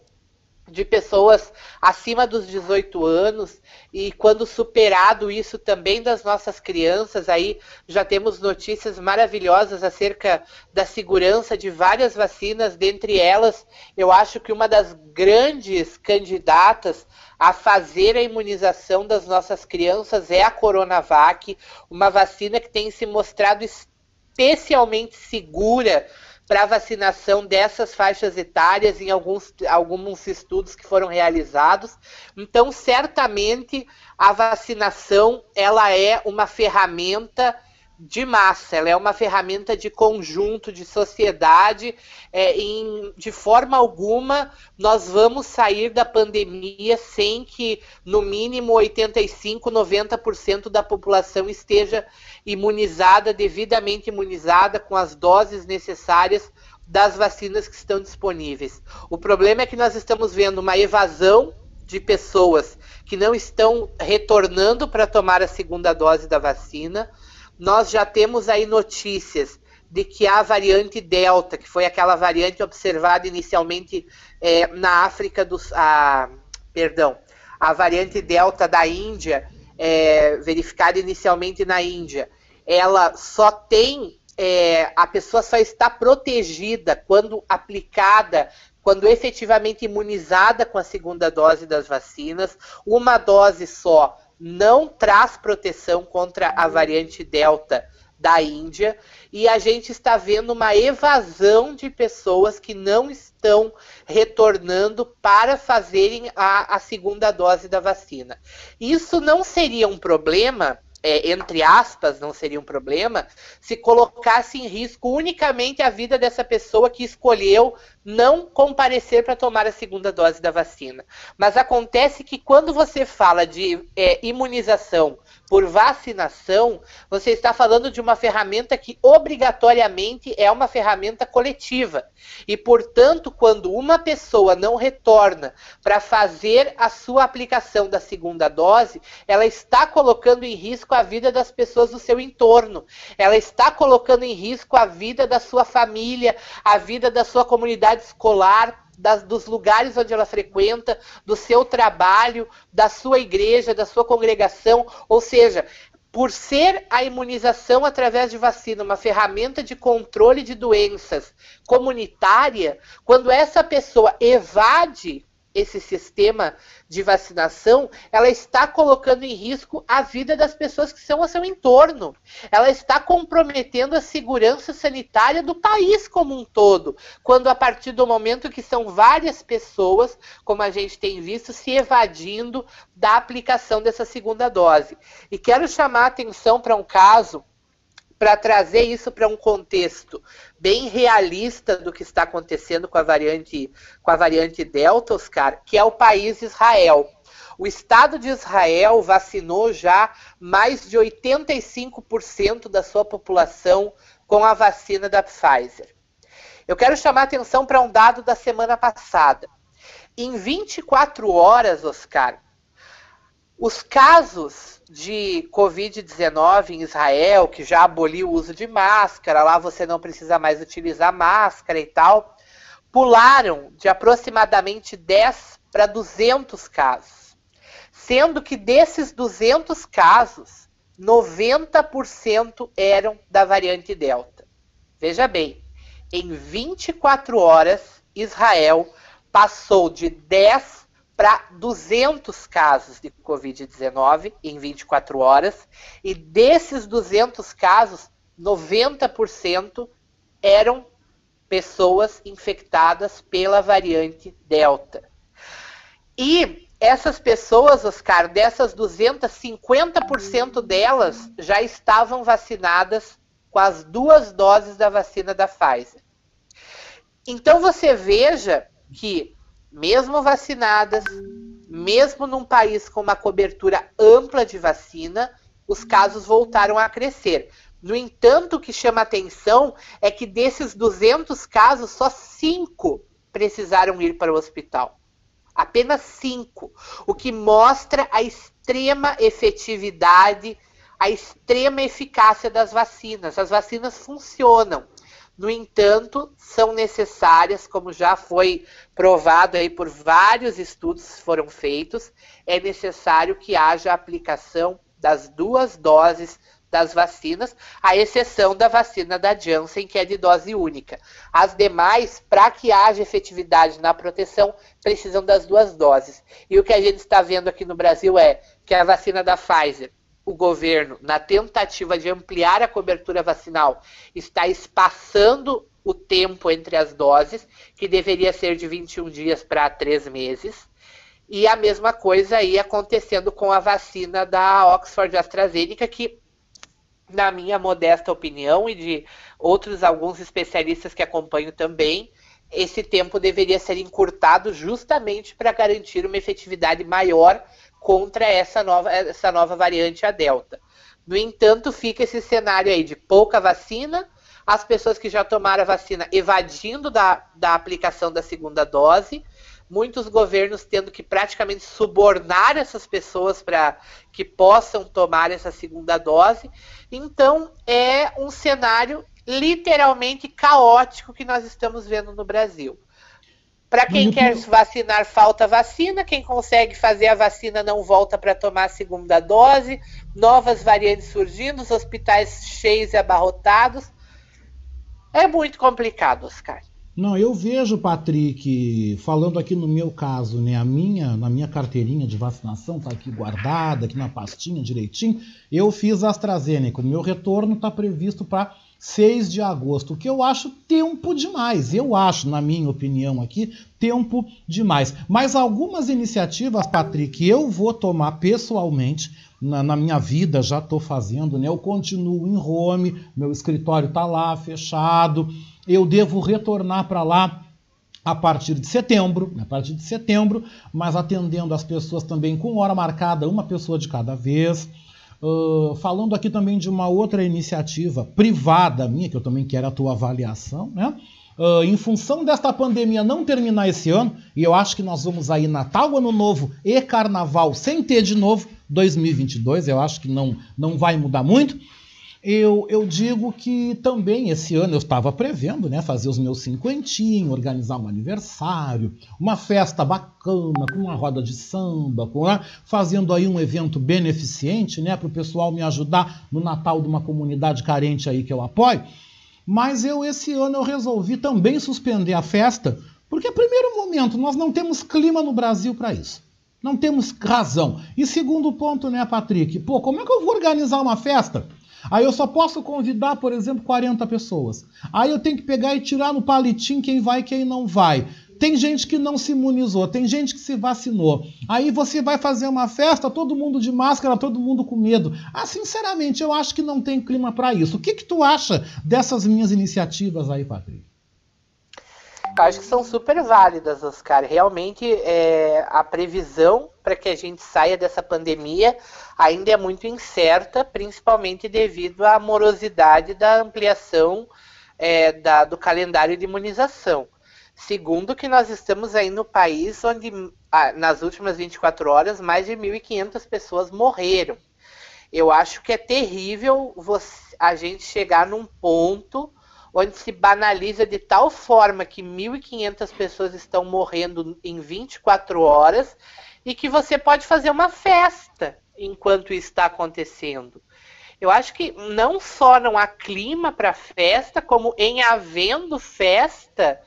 de pessoas acima dos 18 anos e quando superado isso também das nossas crianças, aí já temos notícias maravilhosas acerca da segurança de várias vacinas, dentre elas, eu acho que uma das grandes candidatas a fazer a imunização das nossas crianças é a Coronavac, uma vacina que tem se mostrado especialmente segura para vacinação dessas faixas etárias em alguns, alguns estudos que foram realizados. Então, certamente a vacinação ela é uma ferramenta de massa, ela é uma ferramenta de conjunto, de sociedade. É, em, de forma alguma, nós vamos sair da pandemia sem que, no mínimo, 85, 90% da população esteja imunizada, devidamente imunizada, com as doses necessárias das vacinas que estão disponíveis. O problema é que nós estamos vendo uma evasão de pessoas que não estão retornando para tomar a segunda dose da vacina nós já temos aí notícias de que a variante Delta, que foi aquela variante observada inicialmente é, na África do. A, perdão, a variante Delta da Índia, é, verificada inicialmente na Índia, ela só tem. É, a pessoa só está protegida quando aplicada quando efetivamente imunizada com a segunda dose das vacinas, uma dose só não traz proteção contra a variante Delta da Índia e a gente está vendo uma evasão de pessoas que não estão retornando para fazerem a, a segunda dose da vacina. Isso não seria um problema é, entre aspas, não seria um problema, se colocasse em risco unicamente a vida dessa pessoa que escolheu não comparecer para tomar a segunda dose da vacina. Mas acontece que quando você fala de é, imunização por vacinação, você está falando de uma ferramenta que obrigatoriamente é uma ferramenta coletiva. E, portanto, quando uma pessoa não retorna para fazer a sua aplicação da segunda dose, ela está colocando em risco a vida das pessoas do seu entorno. Ela está colocando em risco a vida da sua família, a vida da sua comunidade escolar, das, dos lugares onde ela frequenta, do seu trabalho, da sua igreja, da sua congregação. Ou seja, por ser a imunização através de vacina uma ferramenta de controle de doenças comunitária, quando essa pessoa evade esse sistema de vacinação, ela está colocando em risco a vida das pessoas que são ao seu entorno. Ela está comprometendo a segurança sanitária do país como um todo, quando a partir do momento que são várias pessoas, como a gente tem visto, se evadindo da aplicação dessa segunda dose. E quero chamar a atenção para um caso para trazer isso para um contexto bem realista do que está acontecendo com a variante com a variante Delta, Oscar, que é o país Israel. O Estado de Israel vacinou já mais de 85% da sua população com a vacina da Pfizer. Eu quero chamar atenção para um dado da semana passada. Em 24 horas, Oscar, os casos de Covid-19 em Israel, que já aboliu o uso de máscara, lá você não precisa mais utilizar máscara e tal, pularam de aproximadamente 10 para 200 casos. Sendo que desses 200 casos, 90% eram da variante Delta. Veja bem, em 24 horas, Israel passou de 10 para 200 casos de Covid-19 em 24 horas, e desses 200 casos, 90% eram pessoas infectadas pela variante Delta. E essas pessoas, Oscar, dessas 200, 50% delas já estavam vacinadas com as duas doses da vacina da Pfizer. Então você veja que, mesmo vacinadas, mesmo num país com uma cobertura ampla de vacina, os casos voltaram a crescer. No entanto, o que chama atenção é que desses 200 casos, só 5 precisaram ir para o hospital. Apenas 5. O que mostra a extrema efetividade, a extrema eficácia das vacinas. As vacinas funcionam. No entanto, são necessárias, como já foi provado aí por vários estudos foram feitos, é necessário que haja aplicação das duas doses das vacinas, à exceção da vacina da Janssen, que é de dose única. As demais, para que haja efetividade na proteção, precisam das duas doses. E o que a gente está vendo aqui no Brasil é que a vacina da Pfizer, o governo, na tentativa de ampliar a cobertura vacinal, está espaçando o tempo entre as doses, que deveria ser de 21 dias para 3 meses. E a mesma coisa aí acontecendo com a vacina da Oxford AstraZeneca, que na minha modesta opinião e de outros alguns especialistas que acompanho também, esse tempo deveria ser encurtado justamente para garantir uma efetividade maior contra essa nova, essa nova variante, a Delta. No entanto, fica esse cenário aí de pouca vacina, as pessoas que já tomaram a vacina evadindo da, da aplicação da segunda dose, muitos governos tendo que praticamente subornar essas pessoas para que possam tomar essa segunda dose. Então, é um cenário literalmente caótico que nós estamos vendo no Brasil. Para quem quer vacinar, falta vacina. Quem consegue fazer a vacina não volta para tomar a segunda dose. Novas variantes surgindo, os hospitais cheios e abarrotados. É muito complicado, Oscar. Não, eu vejo, Patrick, falando aqui no meu caso, né, a minha, na minha carteirinha de vacinação tá aqui guardada, aqui na pastinha direitinho. Eu fiz a AstraZeneca. O meu retorno está previsto para 6 de agosto, o que eu acho tempo demais. Eu acho, na minha opinião aqui, tempo demais. Mas algumas iniciativas, Patrick, eu vou tomar pessoalmente na, na minha vida, já estou fazendo, né? Eu continuo em home, meu escritório está lá fechado eu devo retornar para lá a partir de setembro, a partir de setembro, mas atendendo as pessoas também com hora marcada, uma pessoa de cada vez. Falando aqui também de uma outra iniciativa privada minha, que eu também quero a tua avaliação, né? Uh, em função desta pandemia não terminar esse ano, e eu acho que nós vamos aí Natal, Ano Novo e Carnaval sem ter de novo 2022, eu acho que não, não vai mudar muito eu, eu digo que também esse ano eu estava prevendo né, fazer os meus cinquentinhos, organizar um aniversário, uma festa bacana, com uma roda de samba, com, né, fazendo aí um evento beneficente né, para o pessoal me ajudar no Natal de uma comunidade carente aí que eu apoio. Mas eu esse ano eu resolvi também suspender a festa, porque primeiro momento nós não temos clima no Brasil para isso. Não temos razão. E segundo ponto, né, Patrick? Pô, como é que eu vou organizar uma festa? Aí eu só posso convidar, por exemplo, 40 pessoas. Aí eu tenho que pegar e tirar no palitinho quem vai e quem não vai. Tem gente que não se imunizou, tem gente que se vacinou. Aí você vai fazer uma festa, todo mundo de máscara, todo mundo com medo. Ah, sinceramente, eu acho que não tem clima para isso. O que, que tu acha dessas minhas iniciativas aí, Patrick? Acho que são super válidas, Oscar. Realmente, é, a previsão para que a gente saia dessa pandemia ainda é muito incerta, principalmente devido à morosidade da ampliação é, da, do calendário de imunização. Segundo que nós estamos aí no país onde, nas últimas 24 horas, mais de 1.500 pessoas morreram. Eu acho que é terrível você, a gente chegar num ponto onde se banaliza de tal forma que 1.500 pessoas estão morrendo em 24 horas e que você pode fazer uma festa enquanto está acontecendo. Eu acho que não só não há clima para festa, como em havendo festa,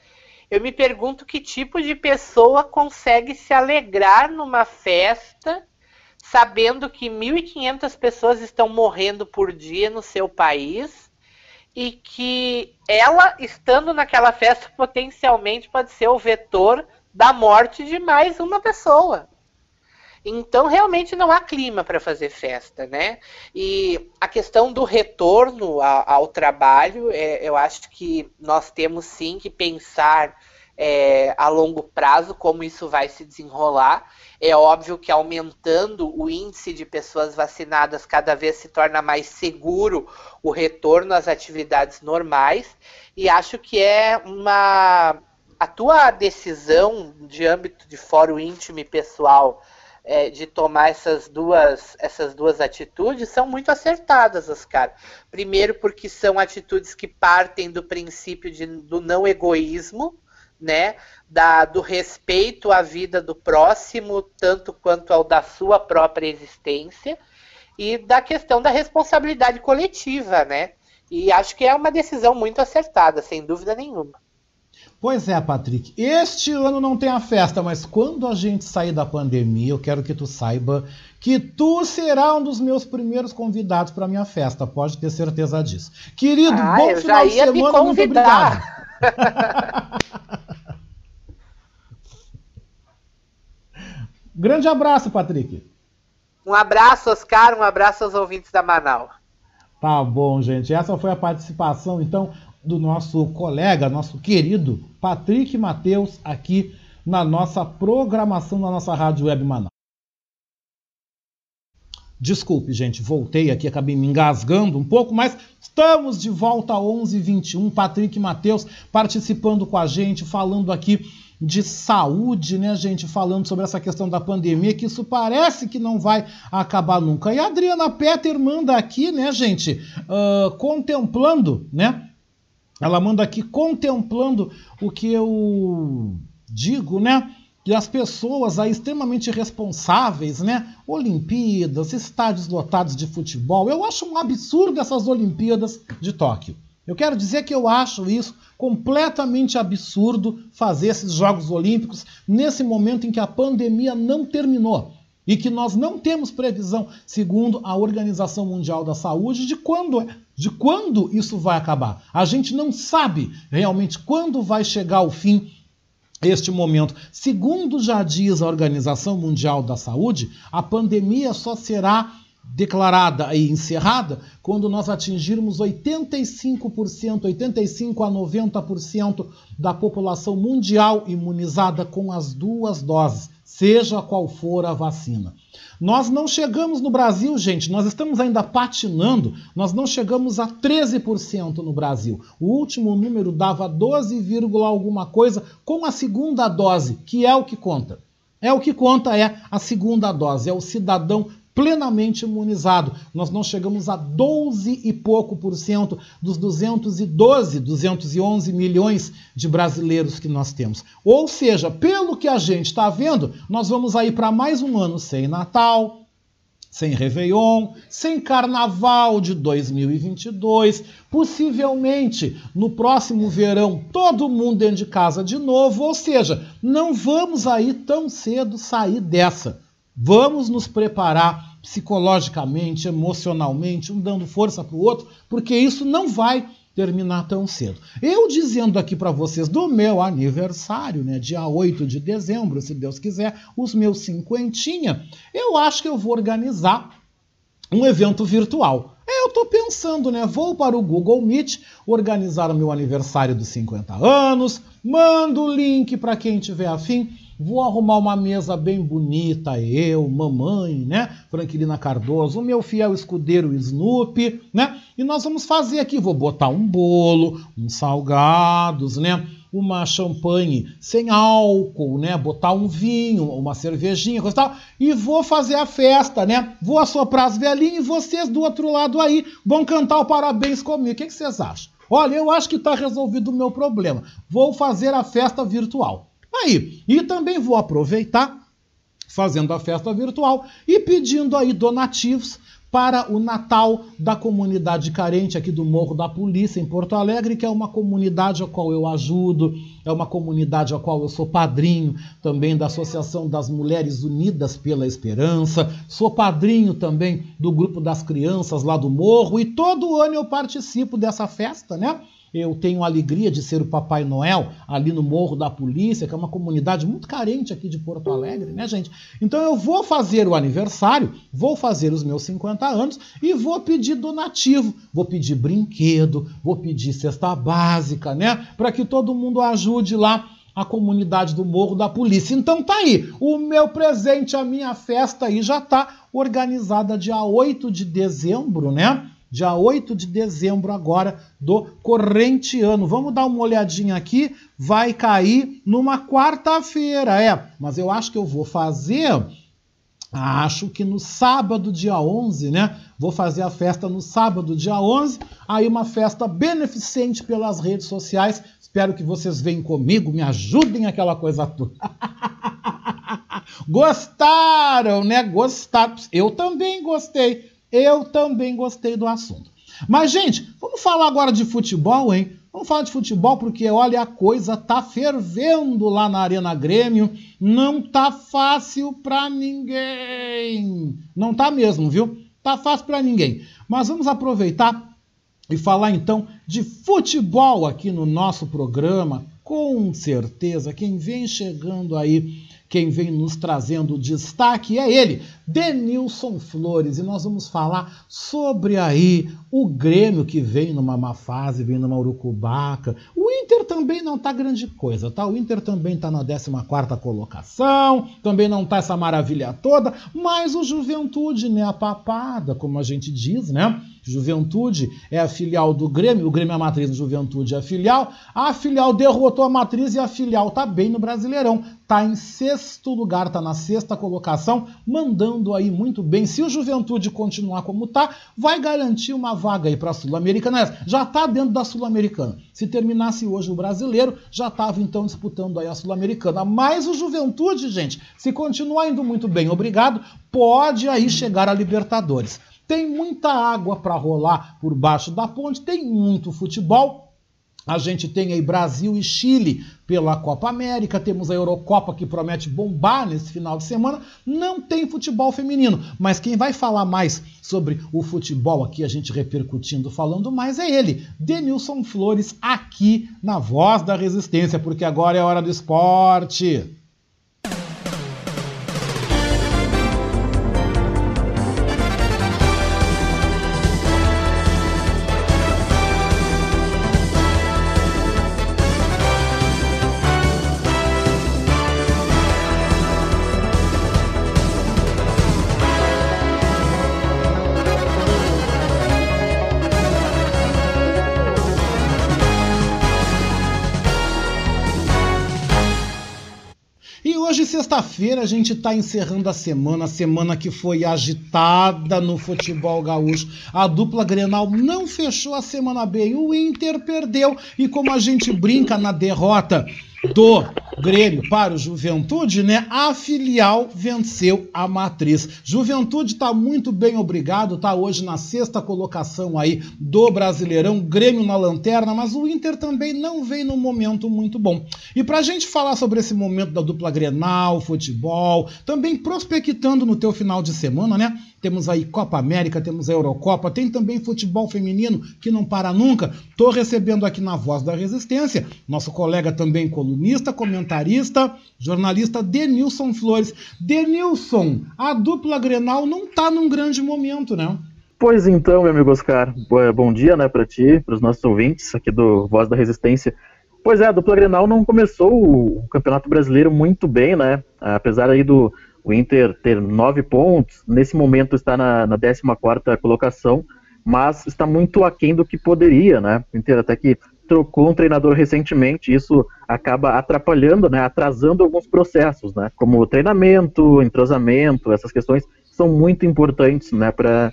Eu me pergunto que tipo de pessoa consegue se alegrar numa festa sabendo que 1.500 pessoas estão morrendo por dia no seu país e que ela, estando naquela festa, potencialmente pode ser o vetor da morte de mais uma pessoa. Então, realmente não há clima para fazer festa, né? E a questão do retorno ao, ao trabalho, é, eu acho que nós temos sim que pensar é, a longo prazo como isso vai se desenrolar. É óbvio que aumentando o índice de pessoas vacinadas, cada vez se torna mais seguro o retorno às atividades normais. E acho que é uma. A tua decisão de âmbito de fórum íntimo e pessoal é, de tomar essas duas, essas duas atitudes são muito acertadas, Oscar. Primeiro, porque são atitudes que partem do princípio de, do não egoísmo, né? Da, do respeito à vida do próximo, tanto quanto ao da sua própria existência, e da questão da responsabilidade coletiva, né? E acho que é uma decisão muito acertada, sem dúvida nenhuma. Pois é, Patrick. Este ano não tem a festa, mas quando a gente sair da pandemia, eu quero que tu saiba que tu será um dos meus primeiros convidados para minha festa. Pode ter certeza disso. Querido, ah, bom final de semana, muito obrigado. [laughs] Grande abraço, Patrick. Um abraço, Oscar, um abraço aos ouvintes da Manaus. Tá bom, gente. Essa foi a participação, então, do nosso colega, nosso querido Patrick Mateus, aqui na nossa programação da nossa Rádio Web Manaus. Desculpe, gente, voltei aqui, acabei me engasgando um pouco, mas estamos de volta a 11h21. Patrick Mateus participando com a gente, falando aqui de saúde, né, gente? Falando sobre essa questão da pandemia, que isso parece que não vai acabar nunca. E a Adriana Petter manda aqui, né, gente, uh, contemplando, né? Ela manda aqui contemplando o que eu digo, né? Que as pessoas aí extremamente responsáveis, né? Olimpíadas, estádios lotados de futebol. Eu acho um absurdo essas Olimpíadas de Tóquio. Eu quero dizer que eu acho isso completamente absurdo fazer esses Jogos Olímpicos nesse momento em que a pandemia não terminou e que nós não temos previsão, segundo a Organização Mundial da Saúde, de quando, de quando isso vai acabar. A gente não sabe realmente quando vai chegar o fim este momento. Segundo já diz a Organização Mundial da Saúde, a pandemia só será declarada e encerrada quando nós atingirmos 85%, 85 a 90% da população mundial imunizada com as duas doses seja qual for a vacina. Nós não chegamos no Brasil, gente, nós estamos ainda patinando, nós não chegamos a 13% no Brasil. O último número dava 12, alguma coisa com a segunda dose, que é o que conta. É o que conta é a segunda dose, é o cidadão plenamente imunizado. Nós não chegamos a 12 e pouco por cento dos 212, 211 milhões de brasileiros que nós temos. Ou seja, pelo que a gente está vendo, nós vamos aí para mais um ano sem Natal, sem Réveillon, sem Carnaval de 2022, possivelmente no próximo verão todo mundo dentro de casa de novo, ou seja, não vamos aí tão cedo sair dessa. Vamos nos preparar psicologicamente, emocionalmente, um dando força para o outro, porque isso não vai terminar tão cedo. Eu dizendo aqui para vocês do meu aniversário, né, dia 8 de dezembro, se Deus quiser, os meus cinquentinha, eu acho que eu vou organizar um evento virtual. Eu estou pensando, né? Vou para o Google Meet organizar o meu aniversário dos 50 anos, mando o link para quem tiver afim Vou arrumar uma mesa bem bonita, eu, mamãe, né? Franquilina Cardoso, o meu fiel escudeiro Snoopy, né? E nós vamos fazer aqui, vou botar um bolo, uns salgados, né? Uma champanhe sem álcool, né? Botar um vinho, uma cervejinha, coisa e tal. E vou fazer a festa, né? Vou assoprar as velhinhas e vocês do outro lado aí vão cantar o parabéns comigo. O que, que vocês acham? Olha, eu acho que está resolvido o meu problema. Vou fazer a festa virtual. Aí, e também vou aproveitar fazendo a festa virtual e pedindo aí donativos para o Natal da comunidade carente aqui do Morro da Polícia, em Porto Alegre, que é uma comunidade a qual eu ajudo, é uma comunidade a qual eu sou padrinho também da Associação das Mulheres Unidas pela Esperança, sou padrinho também do grupo das crianças lá do Morro e todo ano eu participo dessa festa, né? Eu tenho a alegria de ser o Papai Noel ali no Morro da Polícia, que é uma comunidade muito carente aqui de Porto Alegre, né, gente? Então eu vou fazer o aniversário, vou fazer os meus 50 anos e vou pedir donativo, vou pedir brinquedo, vou pedir cesta básica, né? Para que todo mundo ajude lá a comunidade do Morro da Polícia. Então tá aí, o meu presente, a minha festa aí já tá organizada dia 8 de dezembro, né? Dia 8 de dezembro agora do corrente ano. Vamos dar uma olhadinha aqui, vai cair numa quarta-feira, é, mas eu acho que eu vou fazer Acho que no sábado, dia 11, né? Vou fazer a festa no sábado, dia 11. Aí, uma festa beneficente pelas redes sociais. Espero que vocês venham comigo, me ajudem aquela coisa toda. [laughs] Gostaram, né? Gostaram. Eu também gostei. Eu também gostei do assunto. Mas, gente, vamos falar agora de futebol, hein? Vamos falar de futebol porque, olha, a coisa tá fervendo lá na Arena Grêmio. Não tá fácil pra ninguém. Não tá mesmo, viu? Tá fácil pra ninguém. Mas vamos aproveitar e falar então de futebol aqui no nosso programa. Com certeza, quem vem chegando aí quem vem nos trazendo destaque é ele, Denilson Flores, e nós vamos falar sobre aí o Grêmio que vem numa má fase, vem numa urucubaca. O Inter também não tá grande coisa, tá? O Inter também tá na 14ª colocação, também não tá essa maravilha toda, mas o Juventude, né, a papada, como a gente diz, né? Juventude é a filial do Grêmio, o Grêmio é a matriz Juventude é a filial. A filial derrotou a matriz e a filial tá bem no Brasileirão. Tá em sexto lugar, tá na sexta colocação, mandando aí muito bem. Se o Juventude continuar como tá, vai garantir uma vaga aí para a Sul-Americana. Já tá dentro da Sul-Americana. Se terminasse hoje o Brasileiro, já estava então disputando aí a Sul-Americana. Mas o Juventude, gente, se continuar indo muito bem, obrigado, pode aí chegar a Libertadores. Tem muita água para rolar por baixo da ponte, tem muito futebol. A gente tem aí Brasil e Chile pela Copa América, temos a Eurocopa que promete bombar nesse final de semana. Não tem futebol feminino, mas quem vai falar mais sobre o futebol aqui, a gente repercutindo, falando mais, é ele, Denilson Flores, aqui na Voz da Resistência, porque agora é hora do esporte. Sexta-feira a gente está encerrando a semana, a semana que foi agitada no futebol gaúcho. A dupla Grenal não fechou a semana bem, o Inter perdeu e como a gente brinca na derrota do Grêmio para o Juventude, né? A filial venceu a matriz. Juventude está muito bem obrigado, tá hoje na sexta colocação aí do Brasileirão, Grêmio na lanterna, mas o Inter também não vem num momento muito bom. E para a gente falar sobre esse momento da dupla Grenal, futebol, também prospectando no teu final de semana, né? Temos aí Copa América, temos a Eurocopa, tem também futebol feminino que não para nunca. Estou recebendo aqui na Voz da Resistência nosso colega também colunista, comentarista, jornalista Denilson Flores. Denilson, a dupla Grenal não está num grande momento, né? Pois então, meu amigo Oscar, bom dia né, para ti, para os nossos ouvintes aqui do Voz da Resistência. Pois é, a dupla Grenal não começou o Campeonato Brasileiro muito bem, né? Apesar aí do, o Inter ter nove pontos, nesse momento está na, na 14 colocação, mas está muito aquém do que poderia, né? O Inter até que trocou um treinador recentemente, isso acaba atrapalhando, né, atrasando alguns processos, né, como treinamento, entrosamento, essas questões são muito importantes, né, para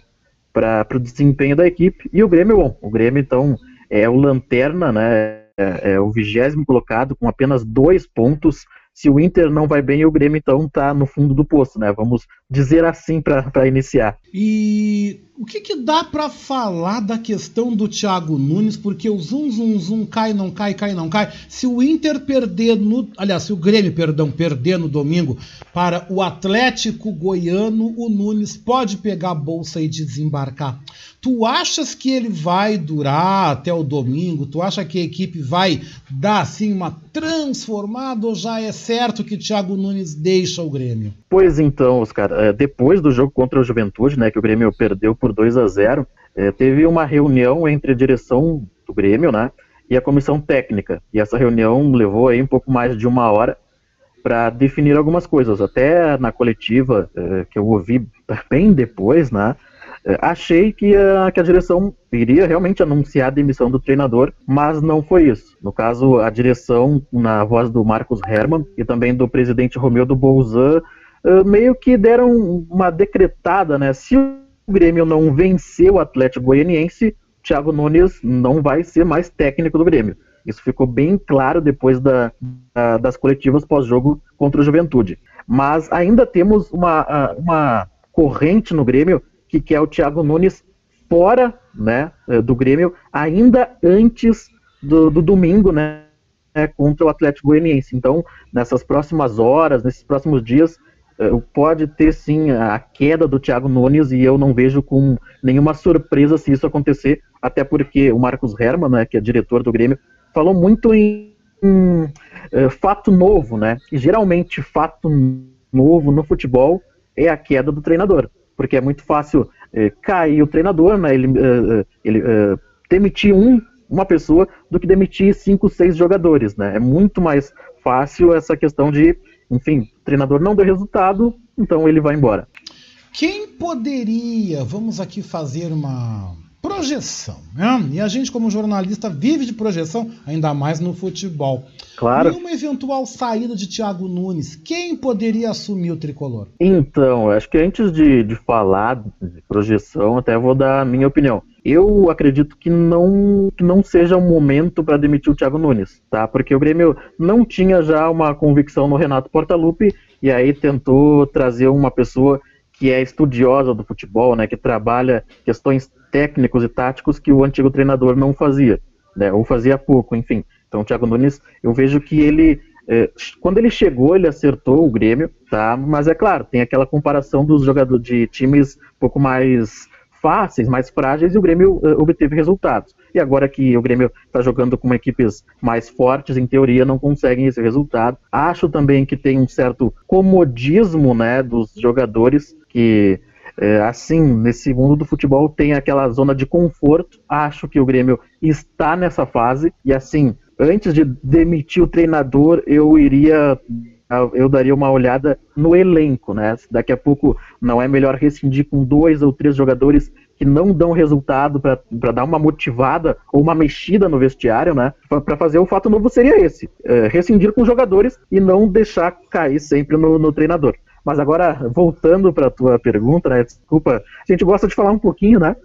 o desempenho da equipe. E o Grêmio, bom, o Grêmio então é o lanterna, né, é, é o vigésimo colocado com apenas dois pontos se o Inter não vai bem, o Grêmio então está no fundo do poço, né? Vamos dizer assim para iniciar. E o que, que dá para falar da questão do Thiago Nunes? Porque o zum, zum, zum, cai, não cai, cai, não cai. Se o Inter perder no. Aliás, se o Grêmio, perdão, perder no domingo para o Atlético Goiano, o Nunes pode pegar a bolsa e desembarcar. Tu achas que ele vai durar até o domingo? Tu acha que a equipe vai dar assim uma transformada ou já é certo que Thiago Nunes deixa o Grêmio? Pois então, Oscar, é, depois do jogo contra o Juventude, né, que o Grêmio perdeu por 2 a 0, é, teve uma reunião entre a direção do Grêmio, né, e a comissão técnica. E essa reunião levou aí um pouco mais de uma hora para definir algumas coisas. Até na coletiva é, que eu ouvi [laughs] bem depois, né, achei que a, que a direção iria realmente anunciar a demissão do treinador, mas não foi isso. No caso, a direção, na voz do Marcos Herman e também do presidente Romeu do Bolzan, é, meio que deram uma decretada, né? Se o Grêmio não vencer o Atlético Goianiense, Thiago Nunes não vai ser mais técnico do Grêmio. Isso ficou bem claro depois da, da, das coletivas pós-jogo contra o Juventude. Mas ainda temos uma, uma corrente no Grêmio que quer o Thiago Nunes fora né, eh, do Grêmio, ainda antes do, do domingo, né, contra o Atlético Goianiense. Então, nessas próximas horas, nesses próximos dias, pode ter sim a queda do Thiago Nunes e eu não vejo com nenhuma surpresa se isso acontecer, até porque o Marcos Herman, né, que é diretor do Grêmio, falou muito em, em eh, fato novo, né? E geralmente fato novo no futebol é a queda do treinador porque é muito fácil é, cair o treinador, né, ele, ele demitir um, uma pessoa do que demitir cinco, seis jogadores. Né? É muito mais fácil essa questão de, enfim, o treinador não deu resultado, então ele vai embora. Quem poderia, vamos aqui fazer uma projeção. Né? E a gente, como jornalista, vive de projeção, ainda mais no futebol. Claro. E uma eventual saída de Thiago Nunes, quem poderia assumir o tricolor? Então, acho que antes de, de falar de projeção, até vou dar a minha opinião. Eu acredito que não, que não seja o um momento para demitir o Thiago Nunes, tá? Porque o Grêmio não tinha já uma convicção no Renato Portaluppi e aí tentou trazer uma pessoa que é estudiosa do futebol, né, que trabalha questões técnicos e táticos que o antigo treinador não fazia, né, ou fazia pouco, enfim. Então, o Thiago Nunes, eu vejo que ele, é, quando ele chegou, ele acertou o Grêmio, tá? Mas é claro, tem aquela comparação dos jogadores de times um pouco mais fáceis, mais frágeis, e o Grêmio uh, obteve resultados. E agora que o Grêmio está jogando com equipes mais fortes, em teoria não conseguem esse resultado. Acho também que tem um certo comodismo né, dos jogadores que é, assim, nesse mundo do futebol tem aquela zona de conforto. Acho que o Grêmio está nessa fase. E assim, antes de demitir o treinador, eu iria. Eu daria uma olhada no elenco, né? Daqui a pouco não é melhor rescindir com dois ou três jogadores que não dão resultado para dar uma motivada ou uma mexida no vestiário, né? Para fazer o fato novo seria esse: é, rescindir com jogadores e não deixar cair sempre no, no treinador. Mas agora, voltando para a tua pergunta, né? Desculpa, a gente gosta de falar um pouquinho, né?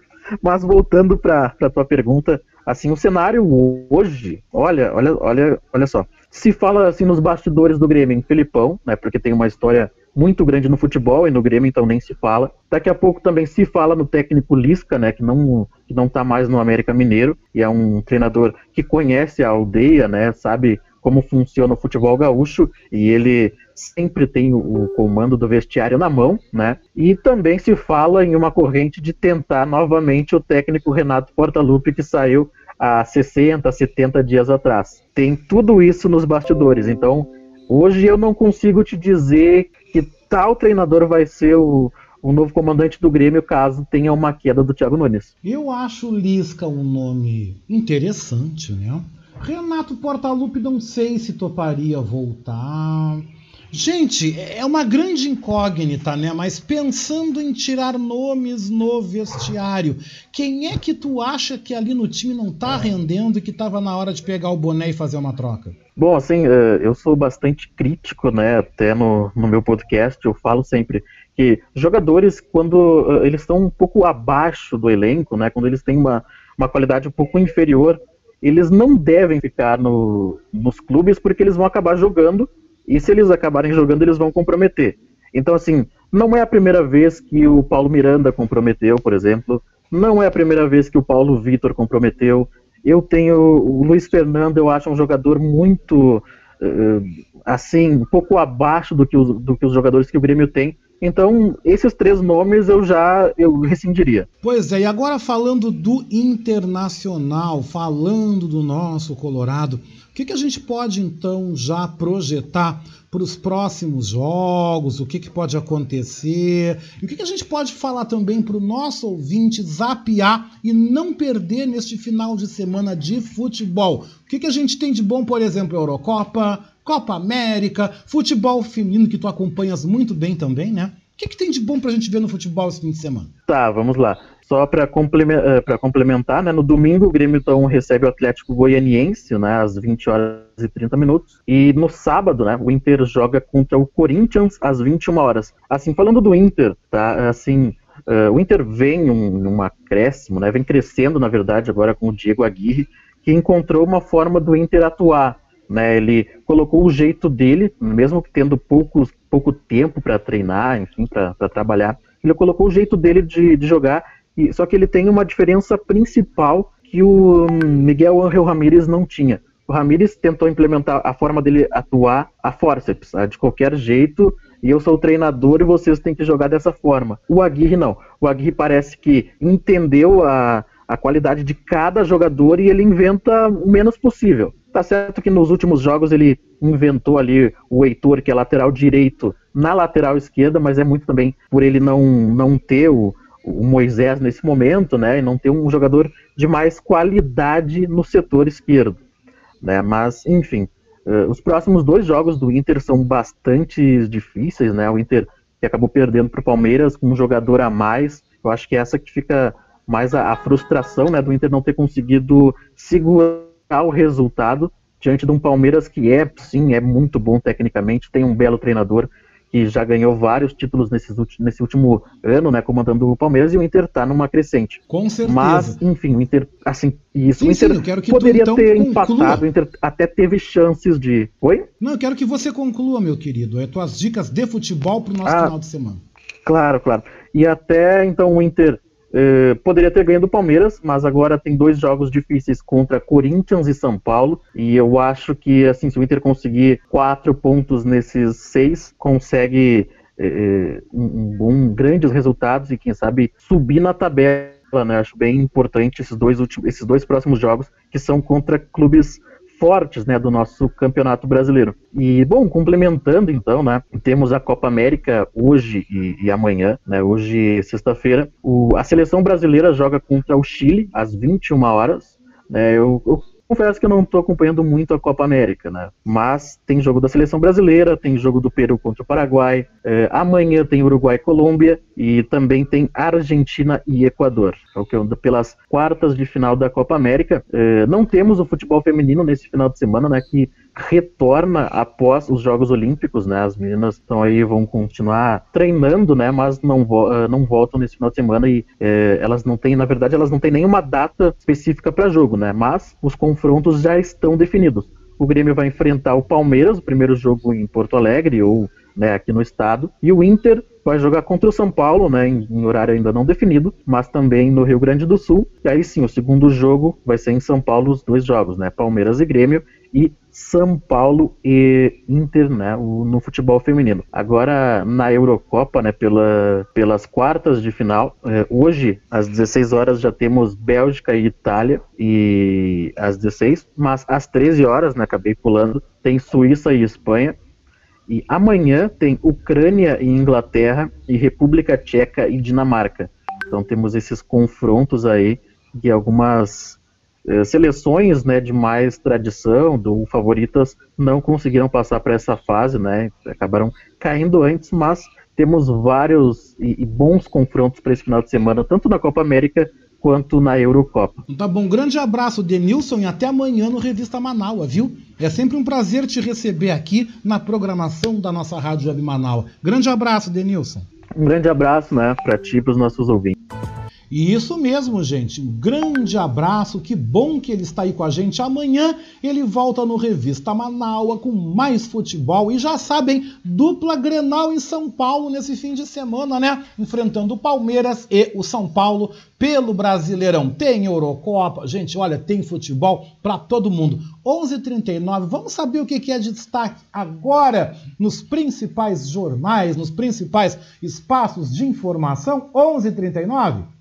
Mas voltando para a tua pergunta, assim, o cenário hoje, olha, olha, olha, olha só. Se fala assim nos bastidores do Grêmio em Felipão, né? Porque tem uma história muito grande no futebol e no Grêmio, então nem se fala. Daqui a pouco também se fala no técnico Lisca, né, que não que não tá mais no América Mineiro e é um treinador que conhece a aldeia, né, sabe como funciona o futebol gaúcho e ele sempre tem o comando do vestiário na mão, né? E também se fala em uma corrente de tentar novamente o técnico Renato Portaluppi que saiu há 60, 70 dias atrás. Tem tudo isso nos bastidores, então hoje eu não consigo te dizer que tal treinador vai ser o, o novo comandante do Grêmio caso tenha uma queda do Thiago Nunes. Eu acho Lisca um nome interessante, né? Renato Portaluppi não sei se toparia voltar. Gente, é uma grande incógnita, né? Mas pensando em tirar nomes no vestiário, quem é que tu acha que ali no time não tá rendendo e que tava na hora de pegar o boné e fazer uma troca? Bom, assim, é, eu sou bastante crítico, né? Até no, no meu podcast eu falo sempre que jogadores, quando é, eles estão um pouco abaixo do elenco, né? Quando eles têm uma, uma qualidade um pouco inferior, eles não devem ficar no, nos clubes porque eles vão acabar jogando e se eles acabarem jogando, eles vão comprometer. Então, assim, Não é a primeira vez que o Paulo Miranda comprometeu, por exemplo. Não é a primeira vez que o Paulo Vitor comprometeu. Eu tenho o Luiz Fernando, eu acho um jogador muito uh, assim, um pouco abaixo do que, os, do que os jogadores que o Grêmio tem. Então, esses três nomes eu já eu rescindiria. Pois é, e agora falando do Internacional, falando do nosso Colorado, o que, que a gente pode então já projetar para os próximos jogos? O que, que pode acontecer? E o que, que a gente pode falar também para o nosso ouvinte zapear e não perder neste final de semana de futebol? O que, que a gente tem de bom, por exemplo, Eurocopa, Copa América, futebol feminino, que tu acompanhas muito bem também, né? O que, que tem de bom pra gente ver no futebol esse fim de semana? Tá, vamos lá. Só para eh, complementar, né, no domingo o Grêmio então recebe o Atlético Goianiense, né, às 20 horas e 30 minutos, e no sábado, né, o Inter joga contra o Corinthians às 21 horas. Assim, falando do Inter, tá, assim, uh, o Inter vem um, um acréscimo, né, vem crescendo, na verdade, agora com o Diego Aguirre, que encontrou uma forma do Inter atuar, né, ele colocou o jeito dele, mesmo tendo pouco tempo para treinar, enfim, para trabalhar, ele colocou o jeito dele de, de jogar, e, só que ele tem uma diferença principal que o Miguel Angel Ramírez não tinha. O Ramírez tentou implementar a forma dele atuar a forceps, de qualquer jeito, e eu sou o treinador e vocês têm que jogar dessa forma. O Aguirre não. O Aguirre parece que entendeu a, a qualidade de cada jogador e ele inventa o menos possível. Tá certo que nos últimos jogos ele inventou ali o Heitor, que é lateral direito, na lateral esquerda, mas é muito também por ele não, não ter o, o Moisés nesse momento, né? E não ter um jogador de mais qualidade no setor esquerdo. Né? Mas, enfim, uh, os próximos dois jogos do Inter são bastante difíceis, né? O Inter que acabou perdendo para o Palmeiras com um jogador a mais. Eu acho que é essa que fica mais a, a frustração né, do Inter não ter conseguido segurar o resultado diante de um Palmeiras que é, sim, é muito bom tecnicamente, tem um belo treinador que já ganhou vários títulos nesses, nesse último ano, né, comandando o Palmeiras, e o Inter tá numa crescente. Com certeza. Mas, enfim, o Inter, assim, isso, sim, o Inter sim, poderia tu, então, ter conclua. empatado, o Inter até teve chances de... Oi? Não, eu quero que você conclua, meu querido, é tuas dicas de futebol pro nosso ah, final de semana. Claro, claro. E até, então, o Inter Uh, poderia ter ganho do Palmeiras, mas agora tem dois jogos difíceis contra Corinthians e São Paulo. E eu acho que assim, se o Inter conseguir quatro pontos nesses seis, consegue uh, um, um, grandes resultados e quem sabe subir na tabela. Né? Acho bem importante esses dois, últimos, esses dois próximos jogos que são contra clubes fortes né, do nosso campeonato brasileiro. E, bom, complementando então, né, temos a Copa América hoje e, e amanhã, né, hoje, sexta-feira, a seleção brasileira joga contra o Chile às 21 horas. Né, eu, eu confesso que eu não estou acompanhando muito a Copa América, né? Mas tem jogo da seleção brasileira, tem jogo do Peru contra o Paraguai, é, amanhã tem Uruguai e Colômbia e também tem Argentina e Equador. Então, pelas quartas de final da Copa América, é, não temos o futebol feminino nesse final de semana, né? Que retorna após os Jogos Olímpicos, né? As meninas estão aí, vão continuar treinando, né? Mas não, vo eh, não voltam nesse final de semana e é, elas não têm, na verdade, elas não têm nenhuma data específica para jogo, né? Mas os confrontos já estão definidos. O Grêmio vai enfrentar o Palmeiras, o primeiro jogo em Porto Alegre ou né, aqui no estado, e o Inter vai jogar contra o São Paulo, né, em, em, horário ainda não definido, mas também no Rio Grande do Sul. E aí sim, o segundo jogo vai ser em São Paulo, os dois jogos, né, Palmeiras e Grêmio, e São Paulo e Inter né, no futebol feminino. Agora na Eurocopa, né, pela, pelas quartas de final, é, hoje às 16 horas já temos Bélgica e Itália e às 16, mas às 13 horas, né, acabei pulando, tem Suíça e Espanha. E amanhã tem Ucrânia e Inglaterra e República Tcheca e Dinamarca. Então temos esses confrontos aí de algumas seleções né, de mais tradição, do favoritas, não conseguiram passar para essa fase, né, acabaram caindo antes, mas temos vários e, e bons confrontos para esse final de semana, tanto na Copa América quanto na Eurocopa. Tá bom, grande abraço, Denilson, e até amanhã no Revista Manaua, viu? É sempre um prazer te receber aqui na programação da nossa Rádio Web Manaua. Grande abraço, Denilson. Um grande abraço, né, para ti e para os nossos ouvintes. E isso mesmo, gente. Um grande abraço. Que bom que ele está aí com a gente. Amanhã ele volta no Revista Manaua com mais futebol. E já sabem, dupla Grenal em São Paulo nesse fim de semana, né? Enfrentando o Palmeiras e o São Paulo pelo Brasileirão. Tem Eurocopa. Gente, olha, tem futebol para todo mundo. 11:39. Vamos saber o que é de destaque agora nos principais jornais, nos principais espaços de informação. 11:39.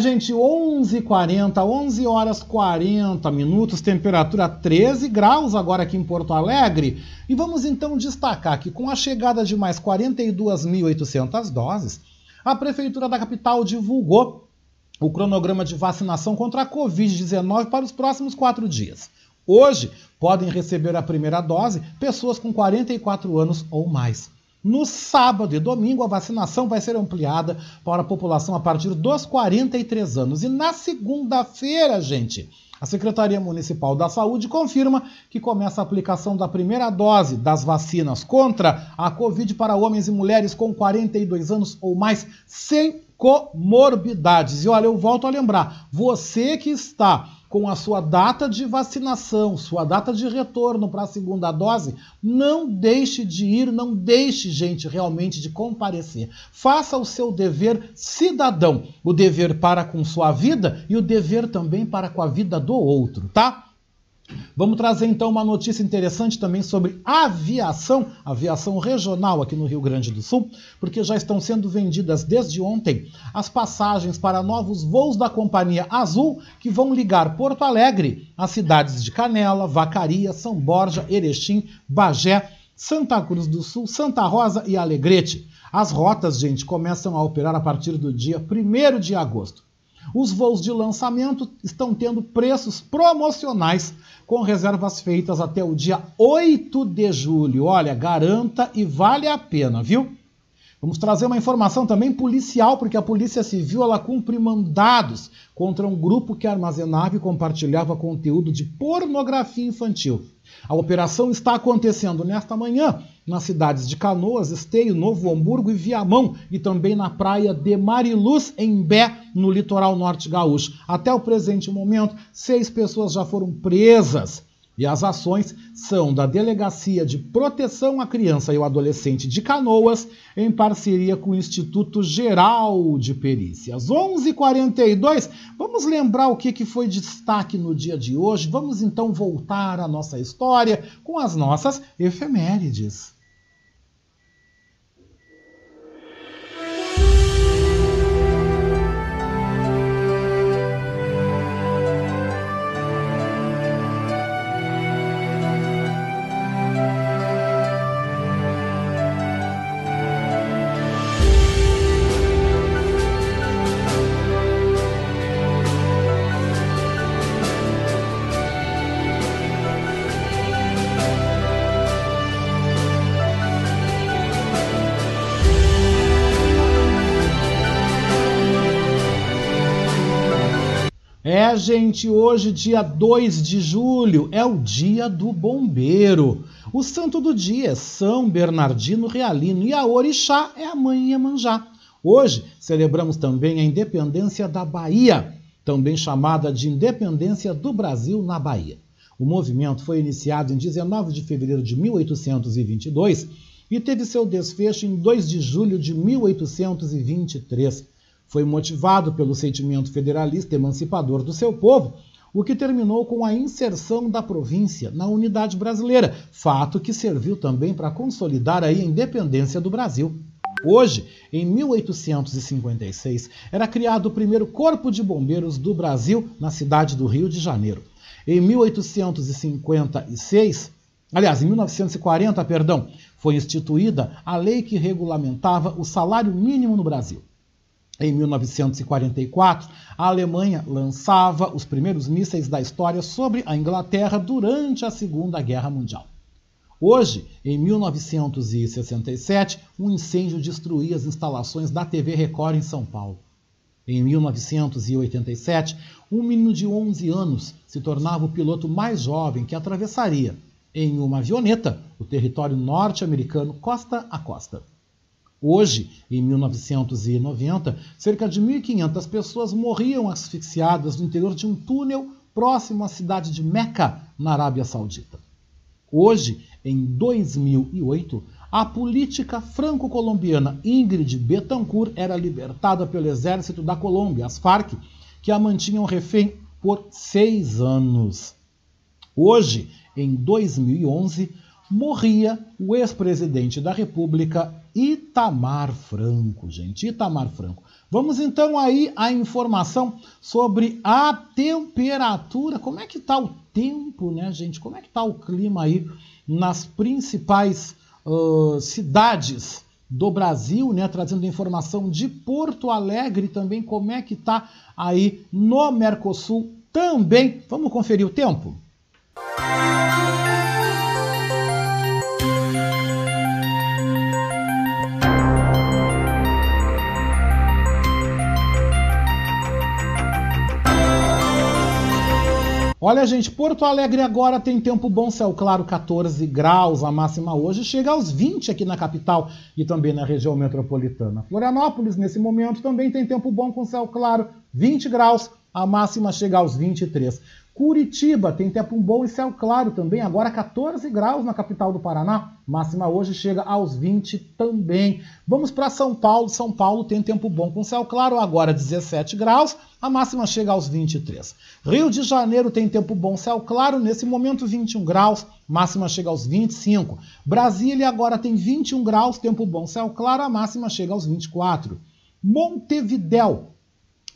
Gente, 11h40, 11 horas 40 minutos, temperatura 13 graus agora aqui em Porto Alegre. E vamos então destacar que com a chegada de mais 42.800 doses, a Prefeitura da capital divulgou o cronograma de vacinação contra a Covid-19 para os próximos quatro dias. Hoje, podem receber a primeira dose pessoas com 44 anos ou mais. No sábado e domingo, a vacinação vai ser ampliada para a população a partir dos 43 anos. E na segunda-feira, gente, a Secretaria Municipal da Saúde confirma que começa a aplicação da primeira dose das vacinas contra a Covid para homens e mulheres com 42 anos ou mais, sem comorbidades. E olha, eu volto a lembrar: você que está com a sua data de vacinação, sua data de retorno para a segunda dose, não deixe de ir, não deixe, gente, realmente de comparecer. Faça o seu dever cidadão, o dever para com sua vida e o dever também para com a vida do outro, tá? Vamos trazer então uma notícia interessante também sobre aviação, aviação regional aqui no Rio Grande do Sul, porque já estão sendo vendidas desde ontem as passagens para novos voos da companhia Azul que vão ligar Porto Alegre às cidades de Canela, Vacaria, São Borja, Erechim, Bagé, Santa Cruz do Sul, Santa Rosa e Alegrete. As rotas, gente, começam a operar a partir do dia 1 de agosto. Os voos de lançamento estão tendo preços promocionais com reservas feitas até o dia 8 de julho. Olha, garanta e vale a pena, viu? Vamos trazer uma informação também policial, porque a Polícia Civil ela cumpre mandados contra um grupo que armazenava e compartilhava conteúdo de pornografia infantil. A operação está acontecendo nesta manhã nas cidades de Canoas, Esteio, Novo Hamburgo e Viamão e também na praia de Mariluz, em Bé, no litoral norte gaúcho. Até o presente momento, seis pessoas já foram presas e as ações são da Delegacia de Proteção à Criança e ao Adolescente de Canoas, em parceria com o Instituto Geral de Perícias. 11:42. Vamos lembrar o que, que foi destaque no dia de hoje. Vamos então voltar à nossa história com as nossas efemérides. Gente, hoje, dia 2 de julho, é o dia do bombeiro. O santo do dia é São Bernardino Realino e a orixá é a mãe Iemanjá. Hoje celebramos também a independência da Bahia, também chamada de independência do Brasil na Bahia. O movimento foi iniciado em 19 de fevereiro de 1822 e teve seu desfecho em 2 de julho de 1823 foi motivado pelo sentimento federalista emancipador do seu povo, o que terminou com a inserção da província na unidade brasileira, fato que serviu também para consolidar a independência do Brasil. Hoje, em 1856, era criado o primeiro Corpo de Bombeiros do Brasil na cidade do Rio de Janeiro. Em 1856, aliás, em 1940, perdão, foi instituída a lei que regulamentava o salário mínimo no Brasil. Em 1944, a Alemanha lançava os primeiros mísseis da história sobre a Inglaterra durante a Segunda Guerra Mundial. Hoje, em 1967, um incêndio destruía as instalações da TV Record em São Paulo. Em 1987, um menino de 11 anos se tornava o piloto mais jovem que atravessaria, em uma avioneta, o território norte-americano costa a costa. Hoje, em 1990, cerca de 1.500 pessoas morriam asfixiadas no interior de um túnel próximo à cidade de Meca, na Arábia Saudita. Hoje, em 2008, a política franco-colombiana Ingrid Betancourt era libertada pelo exército da Colômbia, as Farc, que a mantinham refém por seis anos. Hoje, em 2011, morria o ex-presidente da República, Itamar Franco, gente, Itamar Franco. Vamos então aí à informação sobre a temperatura. Como é que está o tempo, né, gente? Como é que está o clima aí nas principais uh, cidades do Brasil, né? Trazendo informação de Porto Alegre também. Como é que está aí no Mercosul também. Vamos conferir o tempo? Olha, gente, Porto Alegre agora tem tempo bom, céu claro, 14 graus. A máxima hoje chega aos 20 aqui na capital e também na região metropolitana. Florianópolis, nesse momento, também tem tempo bom com céu claro, 20 graus. A máxima chega aos 23. Curitiba tem tempo bom e céu claro também, agora 14 graus na capital do Paraná. Máxima hoje chega aos 20 também. Vamos para São Paulo. São Paulo tem tempo bom com céu claro, agora 17 graus. A máxima chega aos 23. Rio de Janeiro tem tempo bom, céu claro, nesse momento 21 graus. Máxima chega aos 25. Brasília agora tem 21 graus, tempo bom, céu claro. A máxima chega aos 24. Montevidéu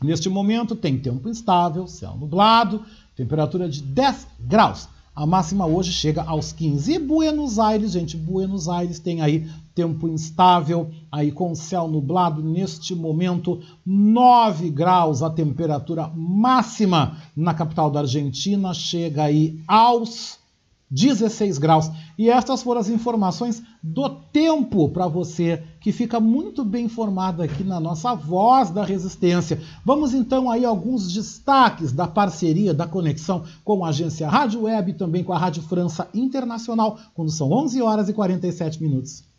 Neste momento tem tempo instável, céu nublado, temperatura de 10 graus. A máxima hoje chega aos 15. E Buenos Aires, gente, Buenos Aires tem aí tempo instável, aí com céu nublado, neste momento 9 graus. A temperatura máxima na capital da Argentina chega aí aos 16 graus. E estas foram as informações do tempo para você que fica muito bem informado aqui na nossa Voz da Resistência. Vamos então aí alguns destaques da parceria, da conexão com a agência Rádio Web também com a Rádio França Internacional, quando são 11 horas e 47 minutos.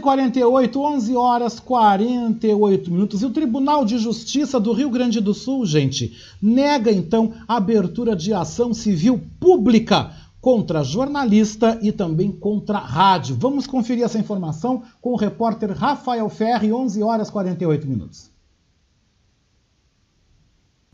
11h48, 11 horas 48 minutos. E o Tribunal de Justiça do Rio Grande do Sul, gente, nega então a abertura de ação civil pública contra jornalista e também contra rádio. Vamos conferir essa informação com o repórter Rafael Ferri, 11 horas 48 minutos.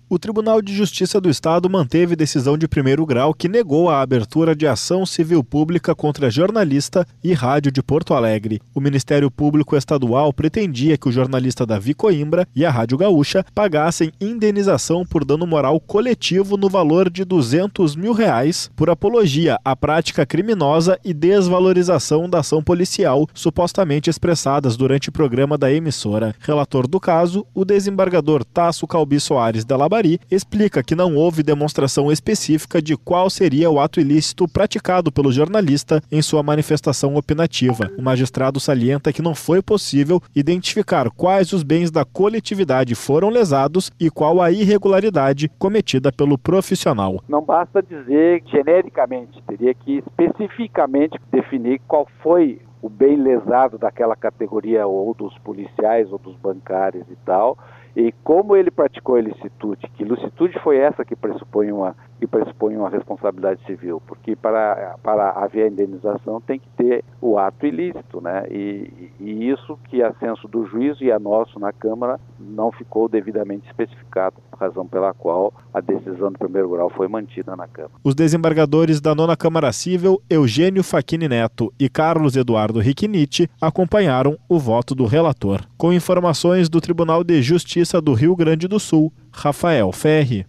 O Tribunal de Justiça do Estado manteve decisão de primeiro grau que negou a abertura de ação civil pública contra jornalista e rádio de Porto Alegre. O Ministério Público Estadual pretendia que o jornalista Davi Coimbra e a Rádio Gaúcha pagassem indenização por dano moral coletivo no valor de 200 mil reais por apologia à prática criminosa e desvalorização da ação policial supostamente expressadas durante o programa da emissora. Relator do caso, o desembargador Tasso Calbi Soares de Explica que não houve demonstração específica de qual seria o ato ilícito praticado pelo jornalista em sua manifestação opinativa. O magistrado salienta que não foi possível identificar quais os bens da coletividade foram lesados e qual a irregularidade cometida pelo profissional. Não basta dizer genericamente, teria que especificamente definir qual foi o bem lesado daquela categoria ou dos policiais ou dos bancários e tal e como ele praticou a ilicitude, que ilicitude foi essa que pressupõe uma, que pressupõe uma responsabilidade civil, porque para, para haver indenização tem que ter o ato ilícito, né? E, e isso que a senso do juízo e a nosso na Câmara não ficou devidamente especificado, razão pela qual a decisão do primeiro grau foi mantida na Câmara. Os desembargadores da nona Câmara Civil, Eugênio Facchini Neto e Carlos Eduardo Riquiniti, acompanharam o voto do relator. Com informações do Tribunal de Justiça do Rio Grande do Sul, Rafael Ferri.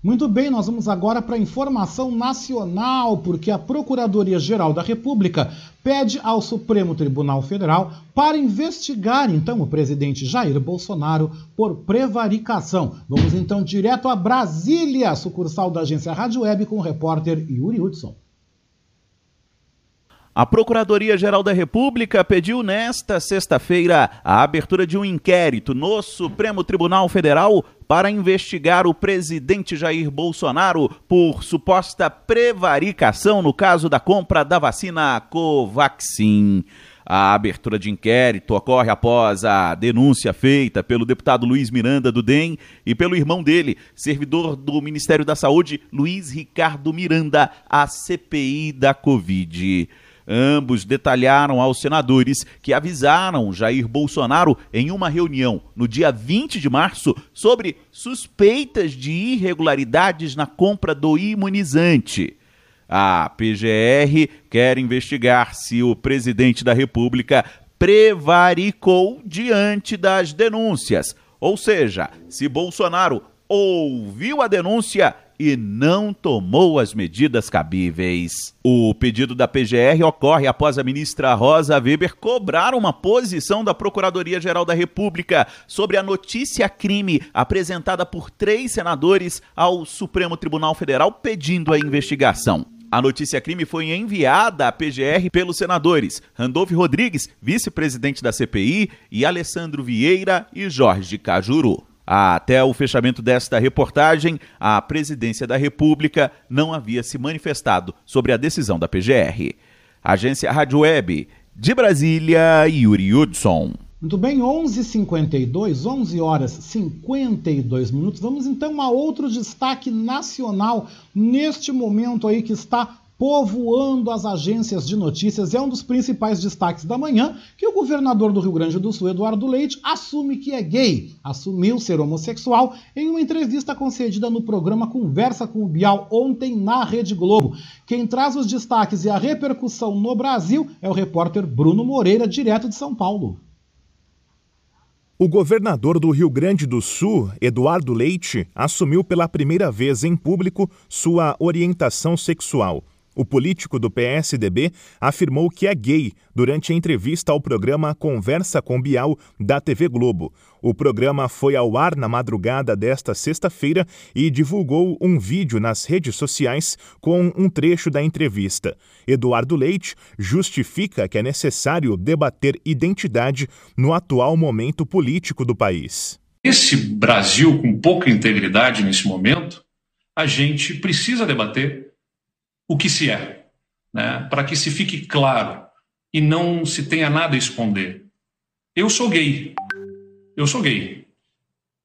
Muito bem, nós vamos agora para a informação nacional, porque a Procuradoria-Geral da República pede ao Supremo Tribunal Federal para investigar então o presidente Jair Bolsonaro por prevaricação. Vamos então direto a Brasília, sucursal da agência Rádio Web com o repórter Yuri Hudson. A Procuradoria-Geral da República pediu nesta sexta-feira a abertura de um inquérito no Supremo Tribunal Federal para investigar o presidente Jair Bolsonaro por suposta prevaricação no caso da compra da vacina Covaxin. A abertura de inquérito ocorre após a denúncia feita pelo deputado Luiz Miranda do DEM e pelo irmão dele, servidor do Ministério da Saúde, Luiz Ricardo Miranda, à CPI da Covid. Ambos detalharam aos senadores que avisaram Jair Bolsonaro em uma reunião no dia 20 de março sobre suspeitas de irregularidades na compra do imunizante. A PGR quer investigar se o presidente da República prevaricou diante das denúncias, ou seja, se Bolsonaro ouviu a denúncia e não tomou as medidas cabíveis. O pedido da PGR ocorre após a ministra Rosa Weber cobrar uma posição da Procuradoria-Geral da República sobre a notícia crime apresentada por três senadores ao Supremo Tribunal Federal pedindo a investigação. A notícia crime foi enviada à PGR pelos senadores Randolph Rodrigues, vice-presidente da CPI, e Alessandro Vieira e Jorge Cajuru. Até o fechamento desta reportagem, a Presidência da República não havia se manifestado sobre a decisão da PGR. Agência Rádio Web, de Brasília, Yuri Hudson. Muito bem, 11h52, 11 horas 52 minutos. Vamos então a outro destaque nacional neste momento aí que está povoando as agências de notícias. É um dos principais destaques da manhã que o governador do Rio Grande do Sul, Eduardo Leite, assume que é gay, assumiu ser homossexual em uma entrevista concedida no programa Conversa com o Bial ontem na Rede Globo. Quem traz os destaques e a repercussão no Brasil é o repórter Bruno Moreira, direto de São Paulo. O governador do Rio Grande do Sul, Eduardo Leite, assumiu pela primeira vez em público sua orientação sexual. O político do PSDB afirmou que é gay durante a entrevista ao programa Conversa com Bial da TV Globo. O programa foi ao ar na madrugada desta sexta-feira e divulgou um vídeo nas redes sociais com um trecho da entrevista. Eduardo Leite justifica que é necessário debater identidade no atual momento político do país. Esse Brasil com pouca integridade nesse momento, a gente precisa debater o que se é, né? para que se fique claro e não se tenha nada a esconder. Eu sou gay. Eu sou gay.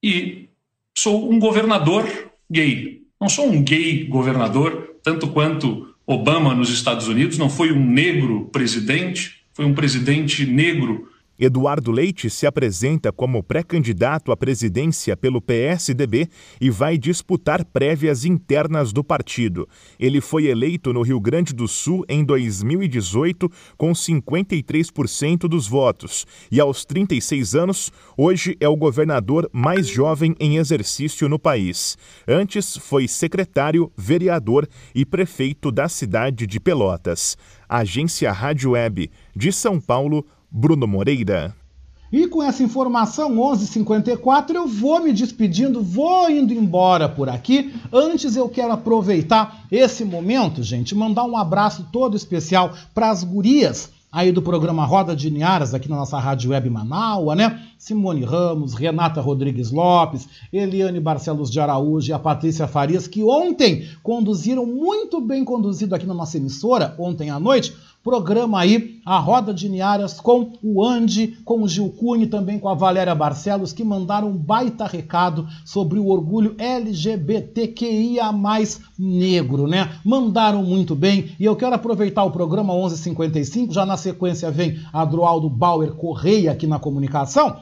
E sou um governador gay. Não sou um gay governador, tanto quanto Obama nos Estados Unidos não foi um negro presidente, foi um presidente negro Eduardo Leite se apresenta como pré-candidato à presidência pelo PSDB e vai disputar prévias internas do partido. Ele foi eleito no Rio Grande do Sul em 2018 com 53% dos votos e, aos 36 anos, hoje é o governador mais jovem em exercício no país. Antes foi secretário, vereador e prefeito da cidade de Pelotas. Agência Rádio Web de São Paulo. Bruno Moreira. E com essa informação, 11:54, eu vou me despedindo, vou indo embora por aqui. Antes eu quero aproveitar esse momento, gente, mandar um abraço todo especial para as gurias aí do programa Roda de Niaras, aqui na nossa Rádio Web Manaua, né? Simone Ramos, Renata Rodrigues Lopes, Eliane Barcelos de Araújo e a Patrícia Farias, que ontem conduziram muito bem conduzido aqui na nossa emissora, ontem à noite, programa aí, a Roda de Niaras, com o Andy, com o Gil Cunha e também com a Valéria Barcelos, que mandaram um baita recado sobre o orgulho LGBTQIA negro, né? Mandaram muito bem. E eu quero aproveitar o programa 1155, já na sequência vem Adroaldo Bauer Correia aqui na comunicação,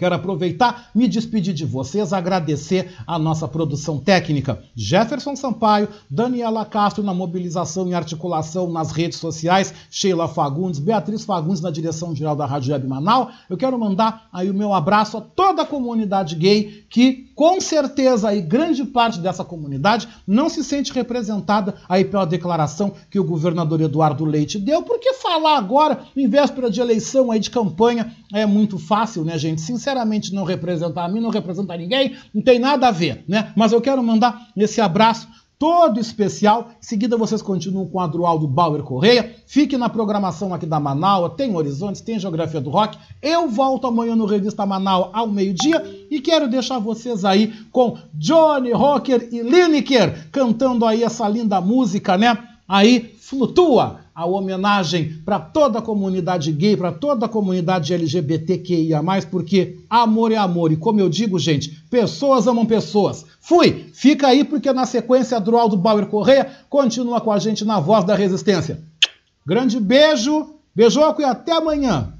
Quero aproveitar, me despedir de vocês, agradecer a nossa produção técnica, Jefferson Sampaio, Daniela Castro na mobilização e articulação nas redes sociais, Sheila Fagundes, Beatriz Fagundes na direção geral da Rádio Web Manaus. Eu quero mandar aí o meu abraço a toda a comunidade gay que com certeza aí grande parte dessa comunidade não se sente representada aí pela declaração que o governador Eduardo Leite deu, porque falar agora, em véspera de eleição aí de campanha, é muito fácil, né, gente? Sinceramente, não representar a mim, não representar ninguém, não tem nada a ver, né? Mas eu quero mandar esse abraço todo especial. Em seguida, vocês continuam com o Adroaldo Bauer Correia. Fique na programação aqui da Manaus, tem Horizontes, tem Geografia do Rock. Eu volto amanhã no Revista Manaus ao meio-dia e quero deixar vocês aí com Johnny Rocker e Lineker cantando aí essa linda música, né? Aí, Flutua a homenagem para toda a comunidade gay, para toda a comunidade LGBTQIA, porque amor é amor. E como eu digo, gente, pessoas amam pessoas. Fui! Fica aí, porque na sequência, Droaldo Bauer Correia continua com a gente na voz da resistência. Grande beijo, beijoco e até amanhã!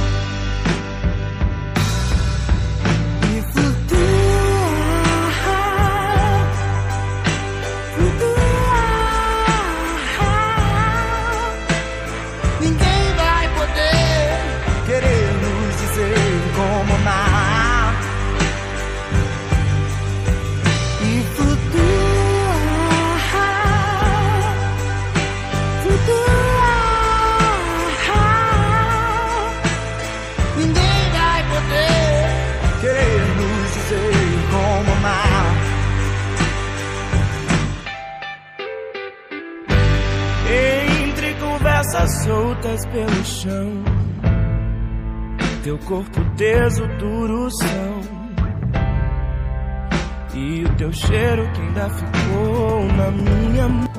Soltas pelo chão. Teu corpo teso, duro são. E o teu cheiro que ainda ficou na minha mão.